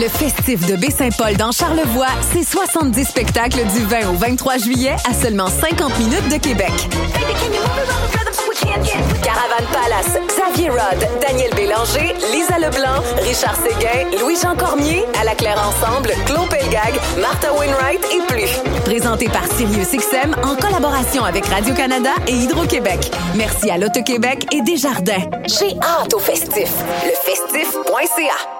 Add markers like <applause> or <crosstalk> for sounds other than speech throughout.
Le festif de Baie-Saint-Paul dans Charlevoix, c'est 70 spectacles du 20 au 23 juillet à seulement 50 minutes de Québec. Caravane Palace, Xavier Rod, Daniel Bélanger, Lisa Leblanc, Richard Séguin, Louis-Jean Cormier, à la Claire Ensemble, Claude Pelgag, Martha Wainwright et plus. Présenté par SiriusXM en collaboration avec Radio-Canada et Hydro-Québec. Merci à l'Auto-Québec et Desjardins. J'ai hâte au festif. Lefestif.ca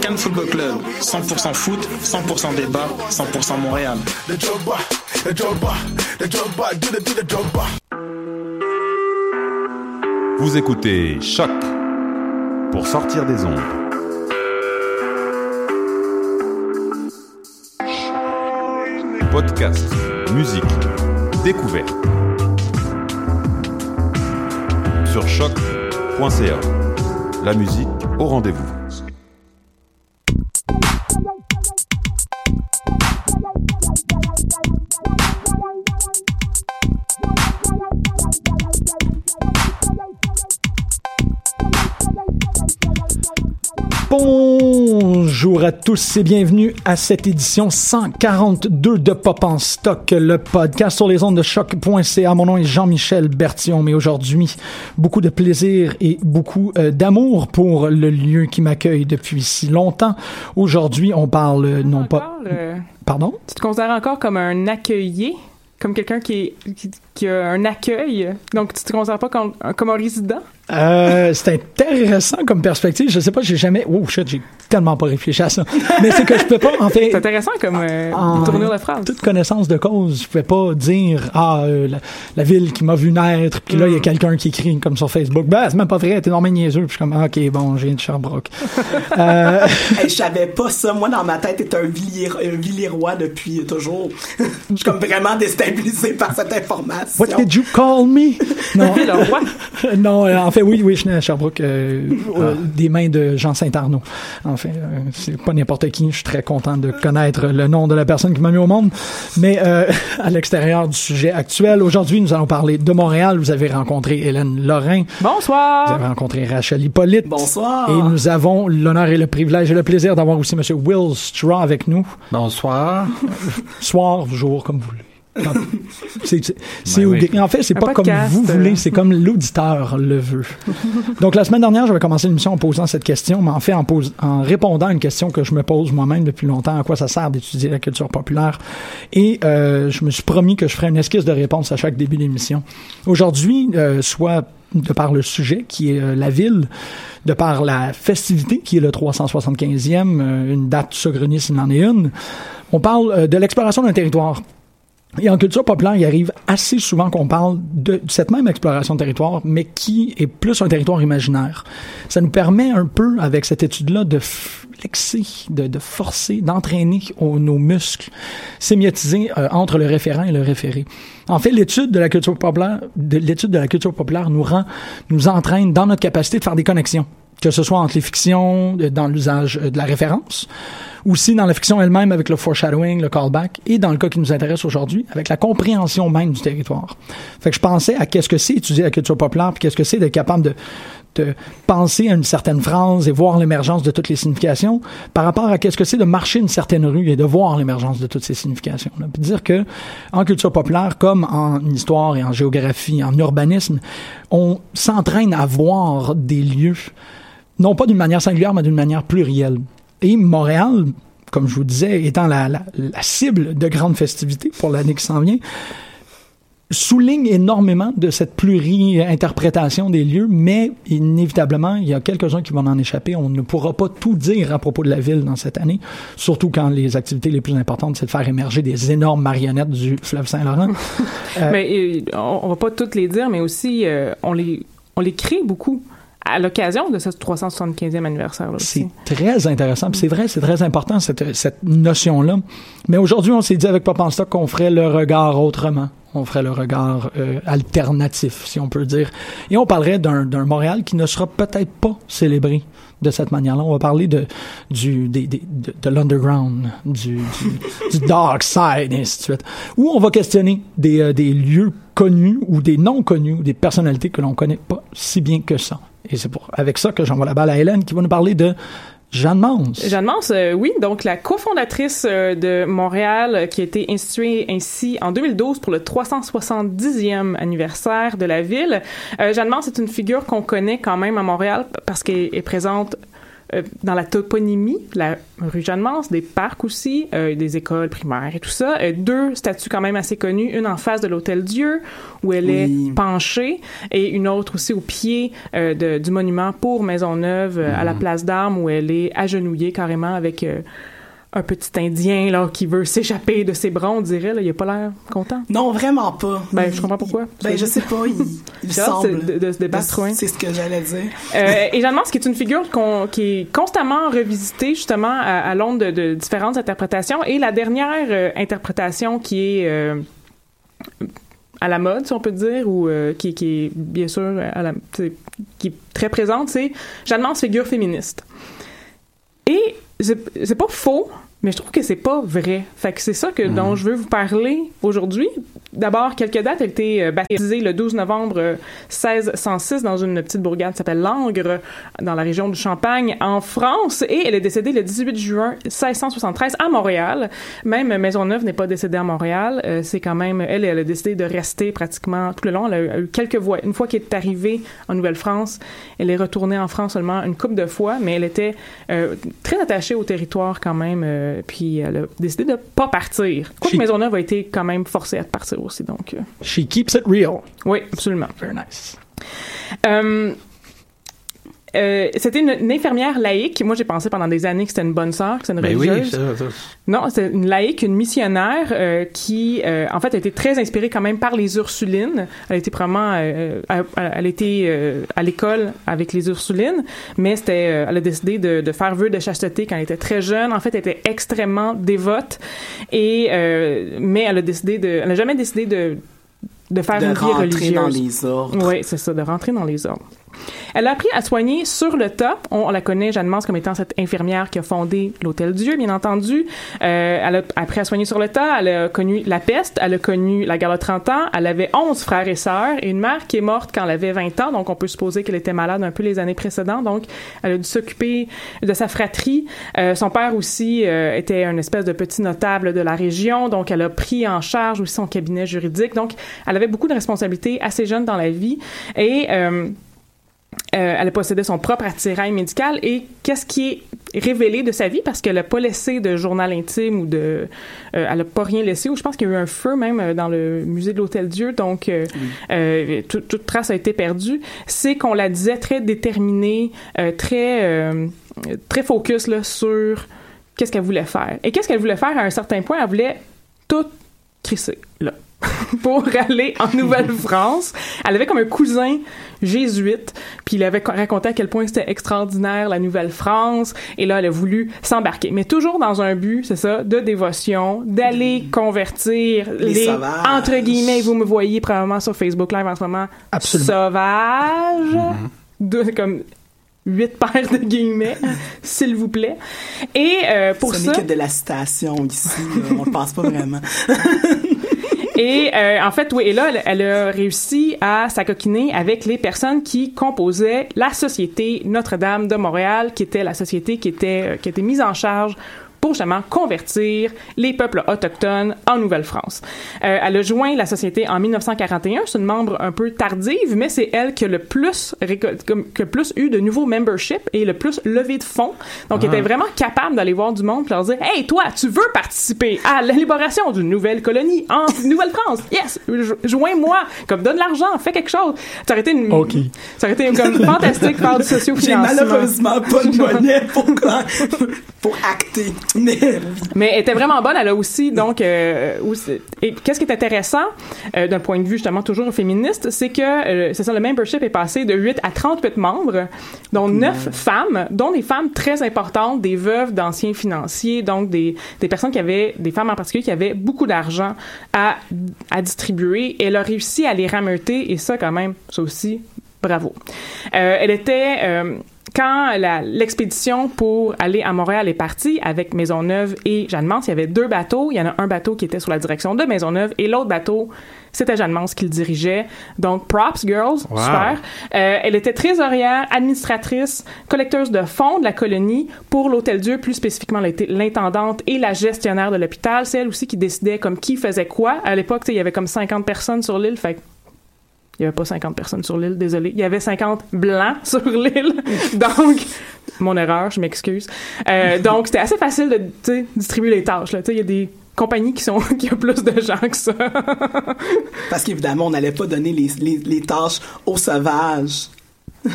Cannes Football Club, 100% foot, 100% débat, 100% Montréal. Vous écoutez Choc pour sortir des ondes. Podcast, musique, découverte. Sur choc.ca. La musique au rendez-vous. Bonjour à tous et bienvenue à cette édition 142 de Pop en stock, le podcast sur les ondes de choc.ca. Mon nom est Jean-Michel Bertillon, mais aujourd'hui, beaucoup de plaisir et beaucoup euh, d'amour pour le lieu qui m'accueille depuis si longtemps. Aujourd'hui, on parle non pas... Euh, Pardon? tu te considères encore comme un accueillier, comme quelqu'un qui, qui, qui a un accueil, donc tu te considères pas comme, comme un résident? Euh, c'est intéressant comme perspective. Je sais pas, j'ai jamais... Oh shit, j'ai tellement pas réfléchi à ça. Mais c'est que je peux pas, en fait... C'est intéressant comme euh, En tournure de phrase. toute connaissance de cause, je pouvais pas dire ah euh, la, la ville qui m'a vu naître, puis là il y a Mm. quelqu'un qui écrit comme sur Facebook, ben c'est même pas vrai, t'es normalement niaiseux, puis je suis comme Ah, ok bon, je viens de Sherbrooke. <laughs> euh, Hey, je savais pas ça. Moi, dans ma tête, t'es un, villier, un depuis toujours. <laughs> je suis comme vraiment déstabilisé par cette information. What did you call me? <laughs> Non, Le roi. <laughs> non, euh, en fait oui, oui, je suis né à Sherbrooke, euh, <laughs> euh, des mains de Jean Saint-Arnaud. En fait, euh, c'est pas n'importe qui. Je suis très content de connaître le nom de la personne qui m'a mis au monde. Mais euh, à l'extérieur du sujet actuel, aujourd'hui, nous allons parler de Montréal. Vous avez rencontré Hélène Lorrain. Vous Bonsoir. avez rencontré Rachel Hippolyte. Bonsoir. Et nous avons l'honneur et le privilège et le plaisir d'avoir aussi M. Will Straw avec nous. Bonsoir. Soir, jour, comme vous voulez. Ben oui. En fait, c'est pas podcast, comme vous voulez, euh. c'est comme l'auditeur le veut. Donc, la semaine dernière, j'avais commencé l'émission en posant cette question, mais en fait, en, pose- en répondant à une question que je me pose moi-même depuis longtemps, à quoi ça sert d'étudier la culture populaire. Et euh, je me suis promis que je ferais une esquisse de réponse à chaque début d'émission. Aujourd'hui, euh, soit de par le sujet, qui est euh, la ville, de par la festivité, qui est le 375e, euh, une date saugrenue s'il en est une, on parle euh, de l'exploration d'un territoire. Et en culture populaire, il arrive assez souvent qu'on parle de cette même exploration de territoire, mais qui est plus un territoire imaginaire. Ça nous permet un peu, avec cette étude-là, de flexer, de, forcer, d'entraîner nos muscles, sémiotiser euh, entre le référent et le référé. En fait, l'étude de la culture populaire, de l'étude de la culture populaire nous rend, nous entraîne dans notre capacité de faire des connexions, que ce soit entre les fictions, euh, dans l'usage euh, de la référence, aussi dans la fiction elle-même avec le foreshadowing, le callback, et dans le cas qui nous intéresse aujourd'hui, avec la compréhension même du territoire. Fait que je pensais à qu'est-ce que c'est étudier la culture populaire, puis qu'est-ce que c'est d'être capable de, de penser à une certaine phrase et voir l'émergence de toutes les significations par rapport à qu'est-ce que c'est de marcher une certaine rue et de voir l'émergence de toutes ces significations. Puis dire que en culture populaire, comme en histoire et en géographie, en urbanisme, on s'entraîne à voir des lieux non pas d'une manière singulière, mais d'une manière plurielle. Et Montréal, comme je vous disais, étant la, la, cible de grandes festivités pour l'année qui s'en vient, souligne énormément de cette pluri-interprétation des lieux, mais inévitablement, il y a quelques-uns qui vont en échapper. On ne pourra pas tout dire à propos de la ville dans cette année, surtout quand les activités les plus importantes, c'est de faire émerger des énormes marionnettes du fleuve Saint-Laurent. <laughs> mais euh, on, va pas toutes les dire, mais aussi euh, on les on les crée beaucoup à l'occasion de ce 375e anniversaire. C'est très intéressant. C'est vrai, c'est très important, cette, notion-là. Mais aujourd'hui, on s'est dit avec Pop en qu'on ferait le regard autrement. On ferait le regard euh, alternatif, si on peut dire. Et on parlerait d'un Montréal qui ne sera peut-être pas célébré de cette manière-là. On va parler de du de, de l'underground, du, du, du, dark side, et ainsi de suite. Où on va questionner des, euh, des lieux connus ou des non connus, des personnalités que l'on connaît pas si bien que ça. Et c'est avec ça que j'envoie la balle à Hélène qui va nous parler de Jeanne Mance. Jeanne Mance, euh, oui, donc la cofondatrice euh, de Montréal, euh, qui a été instituée ainsi en 2012 pour le 370e anniversaire de la ville. Euh, Jeanne Mance est une figure qu'on connaît quand même à Montréal parce qu'elle est présente dans la toponymie, la rue Jeanne-Mance, des parcs aussi, euh, des écoles primaires et tout ça. Euh, deux statues quand même assez connues, une en face de l'Hôtel Dieu, où elle oui. est penchée, et une autre aussi au pied euh, de, du monument pour Maisonneuve, mm à la place d'Armes, où elle est agenouillée carrément avec un petit Indien là qui veut s'échapper de ses bras, on dirait. Là, il a pas l'air content. Non, vraiment pas. Ben, je comprends pourquoi. Ben, je sais pas. Il, il <laughs> semble de, de, se débattre. C'est ce que j'allais dire. euh, <laughs> et Jeanne qui est une figure qui est constamment revisitée justement à, à l'onde de, de, différentes interprétations. Et la dernière euh, interprétation qui est euh, à la mode, si on peut dire, ou euh, qui, qui, est bien sûr à la, qui est très présente, c'est Jeanne Mance, figure féministe. Et c'est pas faux, mais je trouve que c'est pas vrai. Fait que c'est ça que, mmh. dont je veux vous parler aujourd'hui. D'abord, quelques dates. Elle a été baptisée le 12 novembre 1606 dans une petite bourgade qui s'appelle Langres, dans la région du Champagne, en France. Et elle est décédée le 18 juin 1673 à Montréal. Même Maisonneuve n'est pas décédée à Montréal. Euh, c'est quand même, elle, elle a décidé de rester pratiquement tout le long. Elle a, elle a eu quelques voix. Une fois qu'elle est arrivée en Nouvelle-France, elle est retournée en France seulement une couple de fois, mais elle était euh, très attachée au territoire quand même. Euh, puis elle a décidé de pas partir. Quoique Maisonneuve a été quand même forcée à partir aussi. Donc, euh... She keeps it real. Oui, absolument. Very nice. Euh, euh, c'était une, une, infirmière laïque. Moi, j'ai pensé pendant des années que c'était une bonne sœur, que c'était une Mais religieuse. Oui, ça, ça. Non, c'est une laïque, une missionnaire euh, qui, euh, en fait, a été très inspirée quand même par les Ursulines. Elle a été probablement, euh, elle était euh, à l'école avec les Ursulines, mais c'était, euh, elle a décidé de, de, faire vœu de chasteté quand elle était très jeune. En fait, elle était extrêmement dévote et, mais elle a décidé de, elle n'a jamais décidé de de faire de une vie religieuse. dans les ordres. Oui, c'est ça, de rentrer dans les ordres. Elle a appris à soigner sur le tas. On, la connaît, Jeanne Mance, comme étant cette infirmière qui a fondé l'Hôtel Dieu, bien entendu. Euh, elle a appris à soigner sur le tas. Elle a connu la peste. Elle a connu la guerre de 30 ans. Elle avait 11 frères et sœurs et une mère qui est morte quand elle avait 20 ans. Donc, on peut supposer qu'elle était malade un peu les années précédentes. Donc, elle a dû s'occuper de sa fratrie. Euh, son père aussi euh, était un espèce de petit notable de la région. Donc, elle a pris en charge aussi son cabinet juridique. Donc, elle avait beaucoup de responsabilités assez jeune dans la vie. Et... Euh, euh, elle possédait son propre attirail médical et qu'est-ce qui est révélé de sa vie? Parce qu'elle n'a pas laissé de journal intime ou de euh, elle n'a pas rien laissé ou je pense qu'il y a eu un feu même dans le musée de l'Hôtel Dieu. Donc euh, oui. toute, toute trace a été perdue. C'est qu'on la disait très déterminée très très focus là sur qu'est-ce qu'elle voulait faire. Et qu'est-ce qu'elle voulait faire à un certain point? Elle voulait tout crisser là <laughs> pour aller en Nouvelle-France. Elle avait comme un cousin jésuite, puis il avait raconté à quel point c'était extraordinaire la Nouvelle-France, et là, elle a voulu s'embarquer. Mais toujours dans un but, c'est ça, de dévotion, d'aller convertir les, les entre guillemets, vous me voyez probablement sur Facebook Live en ce moment, Absolument. sauvages, mm -hmm. de, comme huit paires de guillemets, <laughs> s'il vous plaît. Et euh, pour Ce ça... Ce n'est que de la citation ici, on ne pense pas vraiment. <laughs> Et euh, en fait, oui, et là, elle, a réussi à s'acoquiner avec les personnes qui composaient la Société Notre-Dame de Montréal, qui était la société qui était, qui était mise en charge pour justement convertir les peuples autochtones en Nouvelle-France. Euh, elle a joint la société en 1941. C'est une membre un peu tardive, mais c'est elle qui a le plus qui a plus eu de nouveaux membership et le plus levé de fonds. Donc, elle était vraiment capable d'aller voir du monde et leur dire Hey, toi, tu veux participer à la libération d'une nouvelle colonie en <laughs> Nouvelle-France? Yes, joins-moi. Comme donne l'argent, fais quelque chose. Ça aurait été une, ça aurait été comme fantastique faire du <laughs> socio-financement. J'ai malheureusement pas de monnaie pour, <laughs> pour acter. Mais, <laughs> mais elle était vraiment bonne. Elle a aussi, donc, euh, et qu'est-ce qui est intéressant euh, d'un point de vue justement toujours féministe, c'est que euh, c'est ça, le membership est passé de 8 à 38 membres, dont 9 femmes, dont des femmes très importantes, des veuves d'anciens financiers, donc des, des personnes qui avaient, des femmes en particulier qui avaient beaucoup d'argent à, à distribuer. Et elle a réussi à les rameuter et ça quand même, ça aussi, bravo. Euh, elle était euh, quand l'expédition pour aller à Montréal est partie avec Maisonneuve et Jeanne Mance, il y avait deux bateaux. Il y en a un bateau qui était sous la direction de Maisonneuve et l'autre bateau, c'était Jeanne Mance qui le dirigeait. Donc, props, girls, super. Euh, elle était trésorière, administratrice, collecteuse de fonds de la colonie pour l'Hôtel Dieu, plus spécifiquement l'intendante et la gestionnaire de l'hôpital. C'est elle aussi qui décidait comme qui faisait quoi. À l'époque, il y avait comme 50 personnes sur l'île, fait il n'y avait pas 50 personnes sur l'île, désolé. Il y avait 50 blancs <laughs> sur l'île. donc, mon erreur, je m'excuse. Euh, donc, c'était assez facile de distribuer les tâches. Il y a des compagnies qui sont <laughs> qui ont plus de gens que ça. Parce qu'évidemment, on n'allait pas donner les, les, les tâches aux sauvages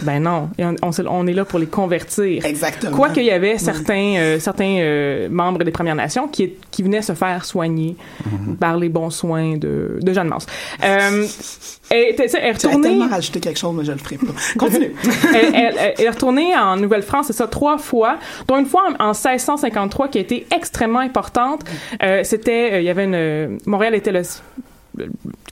ben non, on, on, est là pour les convertir. Exactement. Quoique il y avait certains, euh, certains euh, membres des Premières Nations qui, qui venaient se faire soigner mm-hmm. par les bons soins de, de Jeanne Mance. Euh, elle, est retournée... tellement rajouté quelque chose, mais je le ferai pas. Continue. <laughs> elle, elle, est retournée en Nouvelle-France, c'est ça, trois fois, dont une fois en, 1653 qui a été extrêmement importante. Euh, c'était, il y avait une... Montréal était le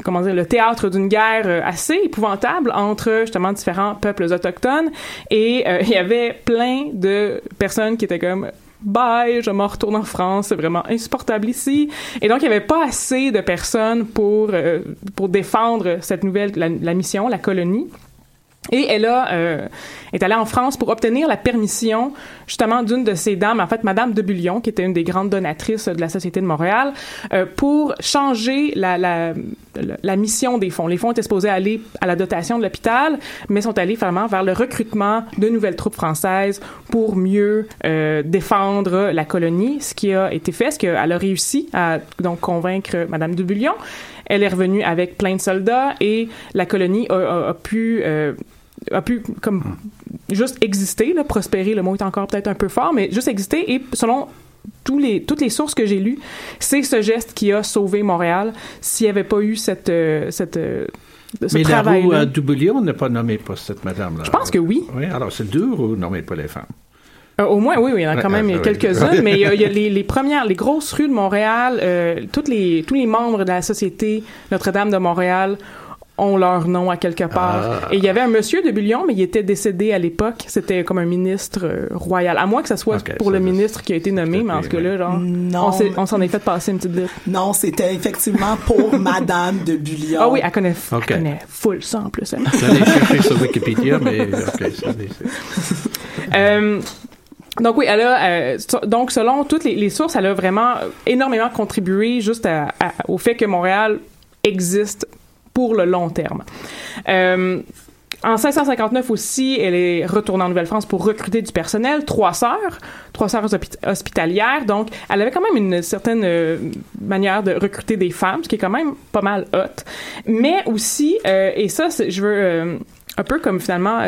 comment dire, le théâtre d'une guerre euh, assez épouvantable entre justement différents peuples autochtones et euh, <laughs> il y avait plein de personnes qui étaient comme bye, je m'en retourne en France, c'est vraiment insupportable ici. Et donc, il n'y avait pas assez de personnes pour, euh, pour défendre cette nouvelle, la mission, la colonie. Et elle a, euh, est allée en France pour obtenir la permission justement d'une de ces dames, en fait Madame de Bullion, qui était une des grandes donatrices de la Société de Montréal, euh, pour changer la, la, la, mission des fonds. Les fonds étaient supposés aller à la dotation de l'hôpital, mais sont allés vraiment vers le recrutement de nouvelles troupes françaises pour mieux euh, défendre la colonie, ce qui a été fait, ce qu'elle a réussi à donc convaincre Madame de Bullion. Elle est revenue avec plein de soldats et la colonie a, a pu euh, a pu comme juste exister, là, prospérer, le mot est encore peut-être un peu fort, mais juste exister et selon tous les, toutes les sources que j'ai lues, c'est ce geste qui a sauvé Montréal. S'il n'y avait pas eu cette, euh, cette euh, ce Mais la roue à Duboulion n'est pas nommée pour cette madame-là. Je pense que oui. Oui, alors c'est dur ou nommé pas les femmes? Euh, au moins, oui, oui, il y en a quand même quelques-unes, mais il y a, <laughs> les, les, premières, les grosses rues de Montréal, euh, toutes les, tous les membres de la Société Notre-Dame de Montréal ont leur nom à quelque part. Ah. Et il y avait un monsieur de Bullion, mais il était décédé à l'époque. C'était comme un ministre euh, royal. À moins que ça soit pour le ministre qui a été nommé, mais en ce cas-là, genre, non, on s'en est fait passer une petite lettre. Non, c'était effectivement pour <laughs> Madame de Bullion. Ah oui, elle connaît, elle connaît full ça en plus. J'allais chercher sur Wikipédia, mais ok, ça, euh, donc oui, elle a euh, donc selon toutes les, sources, elle a vraiment énormément contribué juste au fait que Montréal existe pour le long terme. Euh, en 1659 aussi, elle est retournée en Nouvelle-France pour recruter du personnel, trois sœurs, trois sœurs hospitalières. Donc, elle avait quand même une certaine euh, manière de recruter des femmes, ce qui est quand même pas mal hot. Mais aussi, et ça, je veux un peu comme finalement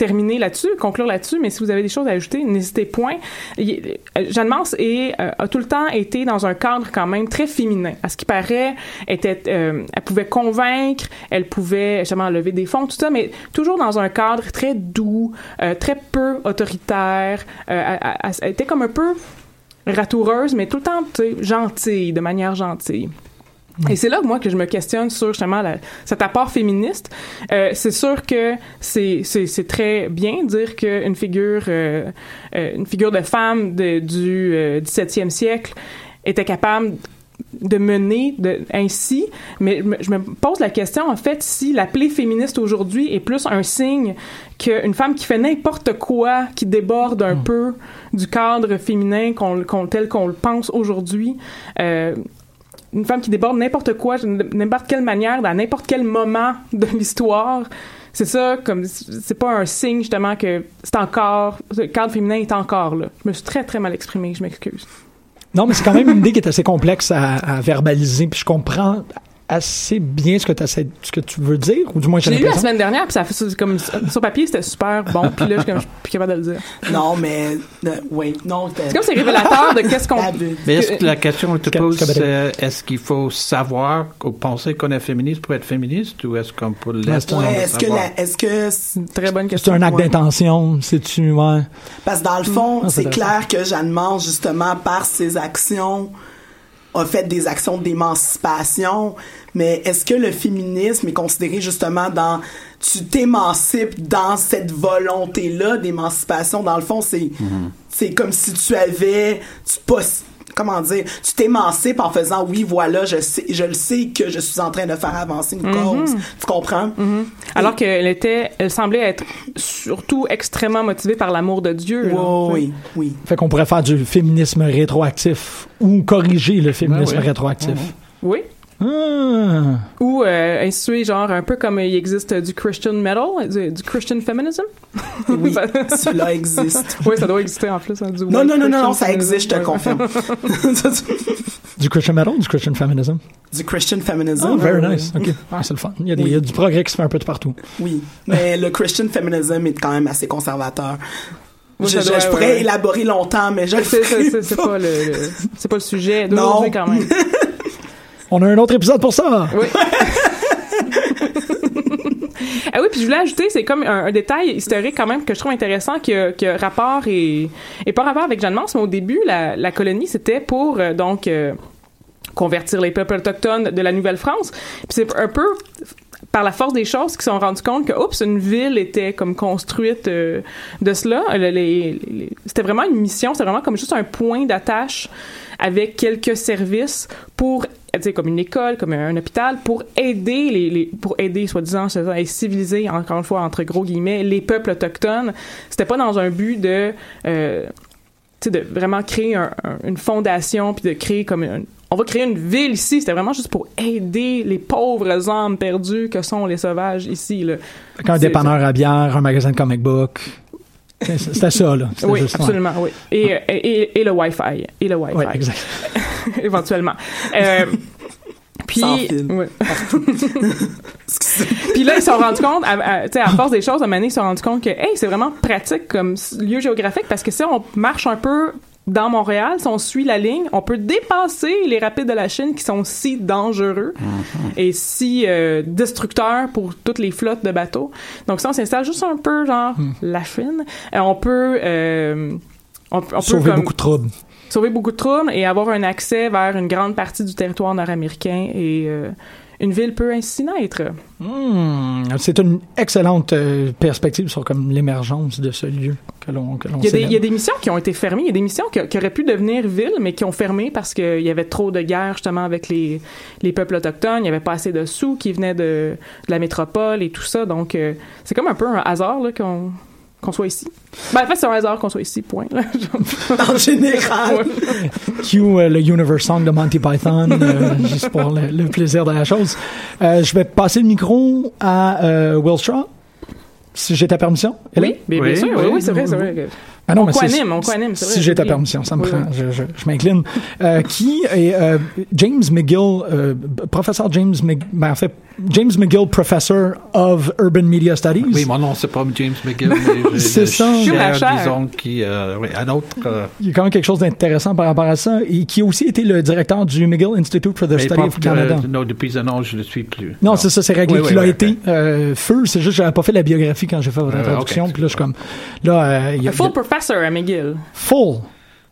terminer là-dessus, conclure là-dessus, mais si vous avez des choses à ajouter, n'hésitez point. Jeanne Mance euh, a tout le temps été dans un cadre quand même très féminin. À ce qui paraît, euh, elle pouvait convaincre, elle pouvait justement lever des fonds, tout ça, mais toujours dans un cadre très doux, euh, très peu autoritaire. elle, était comme un peu ratoureuse, mais tout le temps gentille, de manière gentille. Et c'est là, moi, que je me questionne sur justement cet apport féministe. Euh, c'est sûr que c'est, c'est, très bien dire qu'une figure, euh, euh, une figure de femme de, du 17e siècle était capable de mener de, ainsi, mais je me pose la question en fait si l'appeler féministe aujourd'hui est plus un signe qu'une femme qui fait n'importe quoi, qui déborde un mm. peu du cadre féminin qu'on, tel qu'on le pense aujourd'hui. Euh, une femme qui déborde n'importe quoi, n'importe quelle manière, dans n'importe quel moment de l'histoire. C'est ça, comme c'est pas un signe justement que c'est encore le cadre féminin est encore là. Je me suis très très mal exprimée, je m'excuse. Non, mais c'est quand même une idée qui est assez complexe à, à verbaliser. Puis je comprends assez bien ce que, ce que tu veux dire, ou du moins j'ai lu la semaine dernière, puis ça fait comme sur papier c'était super bon, puis là je suis plus capable de le dire. Non, mais euh, oui, non. C'est comme c'est révélateur de qu'est-ce qu'on. Mais est-ce que la question que tu poses, c'est est-ce qu'il faut savoir ou penser qu'on est féministe pour être féministe, ou est-ce qu'on peut l'être ouais, est-ce que est-ce que c'est très bonne question. C'est un acte d'intention, c'est tu ouais. Parce que dans le fond, ah, c'est clair que Jeanne Mange justement par ses actions a fait des actions d'émancipation, mais est-ce que le féminisme est considéré justement dans tu t'émancipes dans cette volonté là d'émancipation? Dans le fond c'est mm-hmm. c'est comme si tu avais tu comment dire, tu t'émancipes en faisant oui, voilà, je sais, je le sais que je suis en train de faire avancer une cause. Mhm. Tu comprends? Mhm. Alors qu'elle était, elle semblait être surtout extrêmement motivée par l'amour de Dieu. oui, oui. Fait qu'on pourrait faire du féminisme rétroactif ou corriger le féminisme rétroactif. Oui. Ah. Ou euh, instituer genre un peu comme il existe du Christian metal, du, Christian feminism? Oui, <laughs> cela existe. oui, ça doit exister en plus. Hein, du non, non, non, non, ça existe, je te confirme. <laughs> du Christian metal ou du Christian feminism? Du Christian feminism. Oh, very nice. OK. Ah, c'est le fun. Il y, a des, il y, a du progrès qui se fait un peu de partout. Oui, mais le Christian feminism est quand même assez conservateur. je, je, pourrais élaborer longtemps, mais je le C'est pas, le, c'est pas le sujet d'aujourd'hui quand même. <laughs> On a un autre épisode pour ça. Oui. <laughs> ah oui, puis je voulais ajouter, c'est comme un, détail historique quand même que je trouve intéressant que, que rapport et, et pas rapport avec Jeanne Mance, mais au début, la, la colonie, c'était pour euh, donc euh, convertir les peuples autochtones de la Nouvelle-France. Puis c'est un peu par la force des choses qui se sont rendus compte que oups une ville était comme construite euh, de cela c'était vraiment une mission c'était vraiment comme juste un point d'attache avec quelques services pour comme une école, comme un, hôpital, pour aider les, les pour aider soi-disant à civiliser encore une fois entre gros guillemets les peuples autochtones. C'était pas dans un but de euh, de vraiment créer une fondation puis de créer comme on va créer une ville ici. C'était vraiment juste pour aider les pauvres âmes perdues que sont les sauvages ici. Là. un dépanneur à bière, un magasin de comic book. C'était ça, là. Oui, absolument, oui. Et, et, et, le Wi-Fi. Et le Wi-Fi. Oui, exact. <laughs> Éventuellement. Euh, <laughs> puis, ouais. <laughs> puis là, ils se sont rendus compte, à, à, à force des choses, à un moment donné, ils se sont rendus compte que, hey, c'est vraiment pratique comme lieu géographique parce que si on marche un peu dans Montréal, si on suit la ligne, on peut dépasser les rapides de la Chine qui sont si dangereux mm-hmm. et si euh, destructeurs pour toutes les flottes de bateaux. Donc, si on s'installe juste un peu, genre, mm. la Chine, euh, on peut... Euh, on, on sauver beaucoup de troubles. Sauver beaucoup de troubles et avoir un accès vers une grande partie du territoire nord-américain et une ville peut ainsi naître. Hmm, c'est une excellente euh, perspective sur comme l'émergence de ce lieu que l'on que il, il, y a des missions qui ont été fermées, il y a des missions qui, auraient pu devenir villes, mais qui ont fermé parce qu'il y avait trop de guerres justement avec les, les peuples autochtones, il n'y avait pas assez de sous qui venaient de, de la métropole et tout ça, donc euh, c'est comme un peu un hasard là, qu'on qu'on soit ici. Ben, en fait, c'est un hasard qu'on soit ici, point. <laughs> en général. Cue euh, le Universe Song de Monty Python, euh, <laughs> juste pour le, plaisir de la chose. Euh, je vais passer le micro à Will Straw, si j'ai ta permission. Oui, bien, sûr, oui, oui, c'est vrai, c'est vrai. Ah non, on co-anime, on co-anime, c'est vrai. Si j'ai ta permission, ça me prend, je, je, je m'incline. qui est James McGill, professeur James McGill, ben, en fait, James McGill, Professor of Urban Media Studies. Oui, mon nom, c'est pas James McGill, <laughs> c'est ça. disons, qui, euh, oui, un autre. Euh, Il y a quand même quelque chose d'intéressant par rapport à ça, et qui a aussi été le directeur du McGill Institute for the Study of Canada. non, depuis un an, je ne le suis plus. Non, c'est ça, c'est réglé qu'il a été. Euh, feu, c'est juste, j'avais pas fait la biographie quand j'ai fait votre introduction, puis là, je suis comme, là, il y a, full professor à McGill. Full.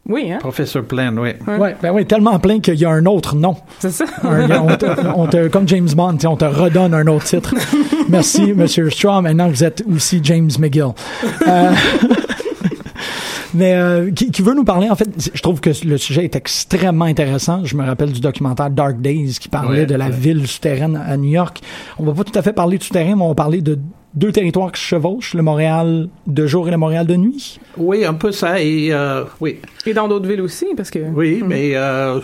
Oui, hein? Professeur plein, oui. Ouais, ben oui, tellement plein qu'il y a un autre nom. C'est ça. on, te, comme James Bond, on te redonne un autre titre. <laughs> Merci, Monsieur Straw. Maintenant, vous êtes aussi James McGill. Euh, <laughs> Mais euh, qui, qui, veut nous parler, en fait, je trouve que le sujet est extrêmement intéressant. Je me rappelle du documentaire Dark Days qui parlait de la ville souterraine à New York. On va pas tout à fait parler de souterrain, mais on va parler de deux territoires qui chevauchent, le Montréal de jour et le Montréal de nuit. Oui, un peu ça. Et, euh, oui. et dans d'autres villes aussi, parce que... Oui, hmm. mais... Euh,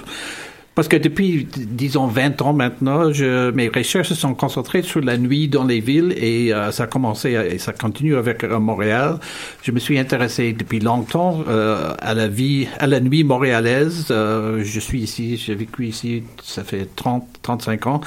parce que depuis, disons, 20 ans maintenant, je, mes recherches se sont concentrées sur la nuit dans les villes et euh, ça a commencé et ça continue avec euh, Montréal. Je me suis intéressé depuis longtemps euh, à la vie, à la nuit montréalaise. Euh, je suis ici, j'ai vécu ici, ça fait 30, 35 ans.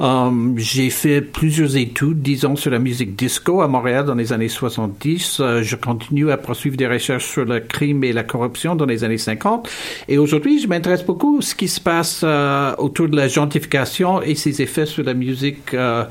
Euh, j'ai fait plusieurs études, disons, sur la musique disco à Montréal dans les années 70. je continue à poursuivre des recherches sur le crime et la corruption dans les années 50. Et aujourd'hui, je m'intéresse beaucoup à ce qui se passe euh, autour de la gentrification et ses effets sur la musique euh,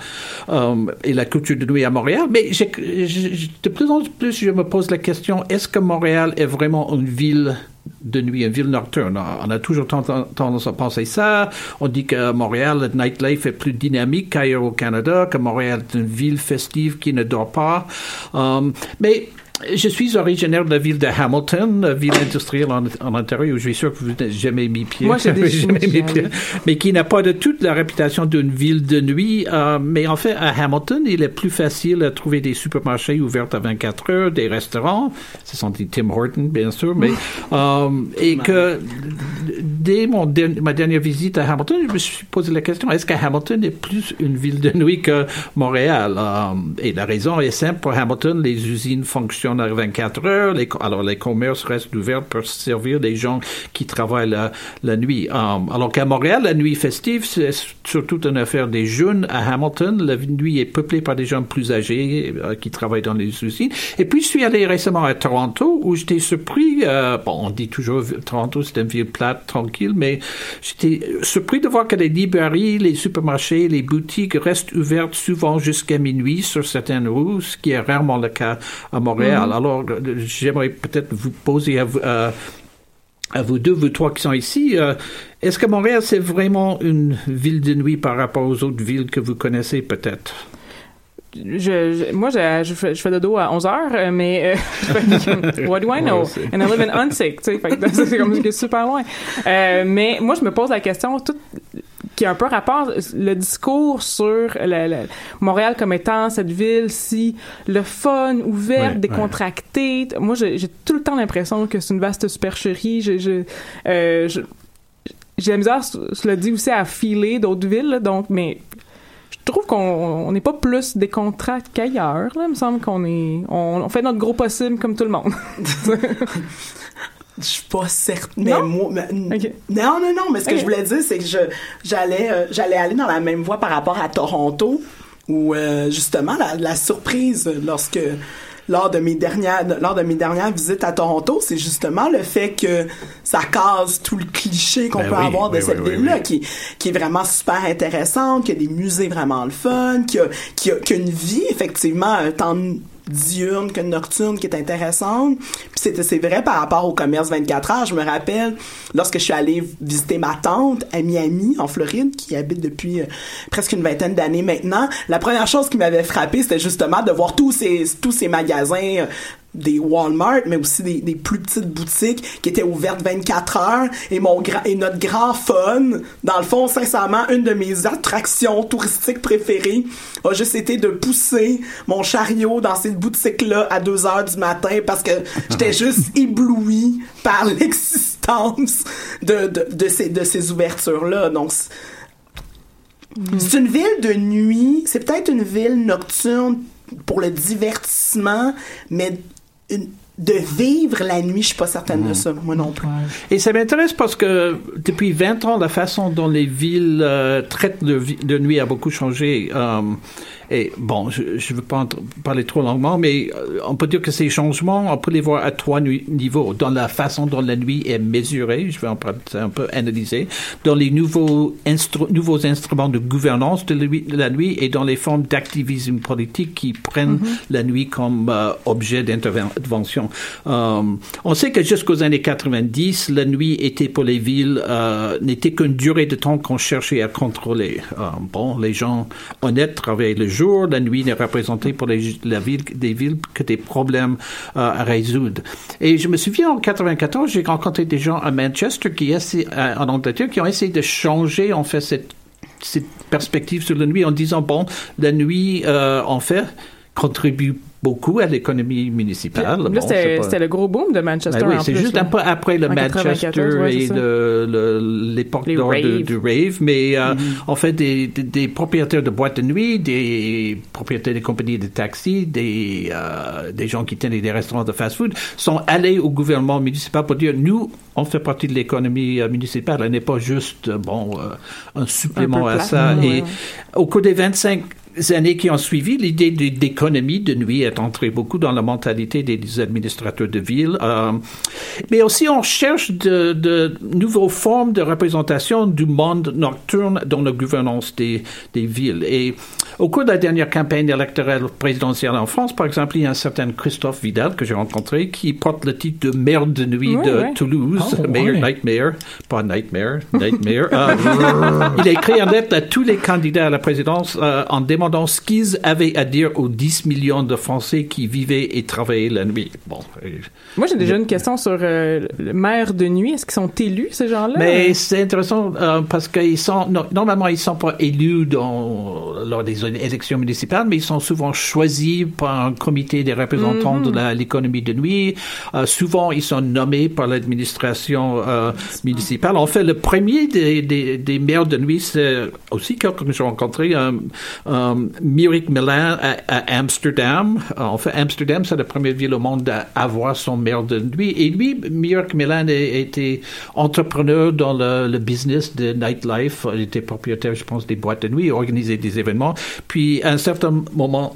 et la culture de nuit à Montréal. Mais de plus en plus, je me pose la question, est-ce que Montréal est vraiment une ville de nuit, une ville nocturne. On a toujours tendance à penser ça. On dit que Montréal, le nightlife est plus dynamique qu'ailleurs au Canada, que Montréal est une ville festive qui ne dort pas. mais je suis originaire de la ville de Hamilton, ville industrielle en, en Ontario, où je suis sûr que vous n'avez jamais mis pied. Moi, j'ai <laughs> jamais mis pied. Mais qui n'a pas de toute la réputation d'une ville de nuit. Euh, mais en fait, à Hamilton, il est plus facile à trouver des supermarchés ouverts à 24 heures, des restaurants. Ce sont des Tim Hortons, bien sûr. Mais, euh, et que dès mon ma dernière visite à Hamilton, je me suis posé la question, est-ce que Hamilton est plus une ville de nuit que Montréal? Euh, et la raison est simple. Pour Hamilton, les usines fonctionnent à 24 heures. Alors, les commerces restent ouverts pour servir des gens qui travaillent la, nuit. Um, alors qu'à Montréal, la nuit festive, c'est surtout une affaire des jeunes. À Hamilton, la nuit est peuplée par des gens plus âgés euh, qui travaillent dans les usines. Et puis, je suis allé récemment à Toronto où j'étais surpris. Euh, bon, on dit toujours Toronto, c'est une ville plate, tranquille, mais j'étais surpris de voir que les librairies, les supermarchés, les boutiques restent ouvertes souvent jusqu'à minuit sur certaines rues, ce qui est rarement le cas à Montréal. Mhm. Alors, j'aimerais peut-être vous poser à vous, euh, à vous deux, vous trois qui sont ici, euh, est-ce que Montréal, c'est vraiment une ville de nuit par rapport aux autres villes que vous connaissez peut-être? Je, moi, je, je, fais, je fais dodo à 11 heures, euh, mais <laughs> <laughs> what do I know? And I live in Unsick, tu sais, <laughs> c'est comme super loin. Euh, mais moi, je me pose la question, tout, qui a un peu rapport, le discours sur Montréal comme étant cette ville si le fun, ouvert, décontracté. Moi, j'ai tout le temps l'impression que c'est une vaste supercherie. Je, euh, je, j'ai la misère, je le dis aussi, à filer d'autres villes, donc, mais je trouve qu'on n'est pas plus décontracté qu'ailleurs. Là. Il me semble qu'on est, on, fait notre gros possible comme tout le monde. <laughs> <laughs> Je suis pas certaine. Mais non? moi, non, non, non, mais ce que je voulais dire, c'est que je, j'allais, euh, j'allais aller dans la même voie par rapport à Toronto, où, euh, justement, la, la, surprise lorsque, lors de mes dernières lors de mes dernières visites à Toronto, c'est justement le fait que ça case tout le cliché qu'on ben peut avoir de cette ville-là, qui, qui est vraiment super intéressante, qui a des musées vraiment le fun, qui a, qui a, qui a une vie effectivement temps diurne que nocturne qui est intéressante. Puis c'est vrai par rapport au commerce 24 heures. Je me rappelle lorsque je suis allée visiter ma tante à Miami, en Floride, qui habite depuis euh, presque une vingtaine d'années maintenant. La première chose qui m'avait frappé, c'était justement de voir tous ces tous ces magasins euh, des Walmart, mais aussi des, des, plus petites boutiques qui étaient ouvertes 24 heures. Et mon et notre grand fun, dans le fond, sincèrement, une de mes attractions touristiques préférées a juste été de pousser mon chariot dans cette boutique-là à 2 heures du matin parce que j'étais <laughs> juste ébloui par <laughs> l'existence de, de, de, ces, de ces ouvertures-là. Donc, c'est une ville de nuit, c'est peut-être une ville nocturne pour le divertissement, mais de vivre la nuit, je suis pas certaine de mm. ça, moi non plus. Et ça m'intéresse parce que depuis 20 ans, la façon dont les villes euh, traitent de, de, nuit a beaucoup changé. Euh, et bon, je ne veux pas parler trop longuement, mais euh, on peut dire que ces changements, on peut les voir à trois niveaux. Dans la façon dont la nuit est mesurée, je vais en un peu analyser, dans les nouveaux, nouveaux instruments de gouvernance de la nuit et dans les formes d'activisme politique qui prennent mm-hmm. la nuit comme euh, objet d'intervention. Euh, on sait que jusqu'aux années 90, la nuit était pour les villes, n'était qu'une durée de temps qu'on cherchait à contrôler. bon, les gens honnêtes travaillaient le jour la nuit n'est représentée pour les, la ville, des villes que des problèmes euh, à résoudre. Et je me souviens en 94, j'ai rencontré des gens à Manchester qui essaient, en Angleterre qui ont essayé de changer en fait cette cette perspective sur la nuit en disant bon la nuit euh, en fait contribue beaucoup à l'économie municipale. Là, c'était le gros boom de Manchester. Ben oui, c'est juste après le Manchester et l'époque d'or du rave, mais euh, mm-hmm. en fait, des, des, propriétaires de boîtes de nuit, des propriétaires de compagnies de taxis, des, euh, des gens qui tenaient des restaurants de fast-food sont allés au gouvernement municipal pour dire nous, on fait partie de l'économie euh, municipale, elle n'est pas juste bon un supplément à ça. Et au cours des 25 années qui ont suivi, l'idée d'économie de nuit est entrée beaucoup dans la mentalité des administrateurs de ville. Euh, mais aussi, on cherche de, de, nouvelles formes de représentation du monde nocturne dans la gouvernance des, des villes. Et au cours de la dernière campagne électorale présidentielle en France, par exemple, il y a un certain Christophe Vidal que j'ai rencontré qui porte le titre de maire de nuit de Toulouse, oh, mayor, nightmare, pas nightmare, nightmare. Euh, <laughs> il a écrit une lettre à tous les candidats à la présidence euh, en demandant dans ce qu'ils avaient à dire aux 10 millions de Français qui vivaient et travaillaient la nuit. Bon. Euh, Moi, j'ai déjà une question sur euh, le maire de nuit. Est-ce qu'ils sont élus, ces gens-là? Mais c'est intéressant euh, parce qu'ils sont, normalement, ils sont pas élus dans, lors des élections municipales, mais ils sont souvent choisis par un comité des représentants de mhm. l'économie de nuit. souvent, ils sont nommés par l'administration municipale. En fait, le premier des, des, des maires de nuit, c'est aussi quelqu'un que j'ai rencontré, un, um, Mirik Milan à, Amsterdam. En fait, Amsterdam, c'est la première ville au monde à avoir son maire de nuit. Et lui, Mirik Milan a été entrepreneur dans le, business de nightlife. Il était propriétaire, je pense, des boîtes de nuit, organisait des événements. Puis, à un certain moment,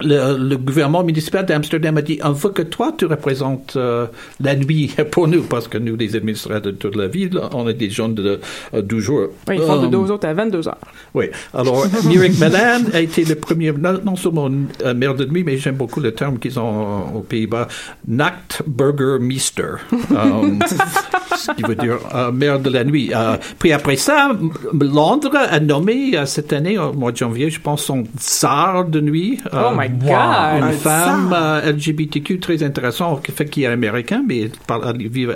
le, gouvernement municipal d'Amsterdam a dit on veut que toi tu représentes euh, la nuit <laughs> pour nous parce que nous les administrateurs de toute la ville on est des gens de, 12 jours oui, ils font de 12 autres à 22 heures. Oui. Alors <laughs> Mirik Melan a été le premier non, seulement euh, maire de nuit mais j'aime beaucoup le terme qu'ils ont aux Pays-Bas Nachtburgermeester um, <laughs> ce qui veut dire euh, maire de la nuit. Puis après ça Londres a nommé cette année au mois de janvier je pense son tsar de nuit. Oh my God! Une femme euh, LGBTQ très intéressante, fait qui est américain, mais elle vit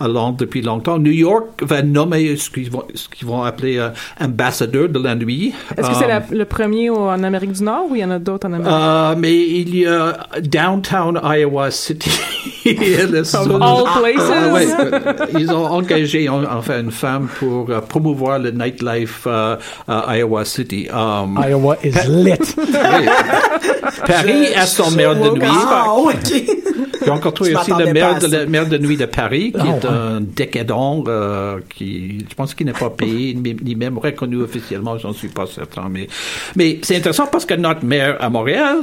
à, Londres depuis longtemps. New York va nommer ce qu'ils vont, ce qu'ils vont appeler euh, ambassadeur de la nuit. Est-ce que c'est euh, le premier en Amérique du Nord ou il y en a d'autres en Amérique? Euh, mais il y a Downtown Iowa City. <laughs> All places. Ah, <laughs> ils ont engagé enfin une femme pour promouvoir le nightlife à Iowa City. Um, Iowa is lit. <laughs> <laughs> Paris a son maire de nuit. Ah, J'ai <laughs> encore trouvé aussi le maire de, maire de nuit de Paris, qui ah, est un décadent, euh, qui, je pense qu'il n'est pas payé, <laughs> ni même reconnu officiellement, j'en suis pas certain. Mais, mais c'est intéressant parce que notre maire à Montréal,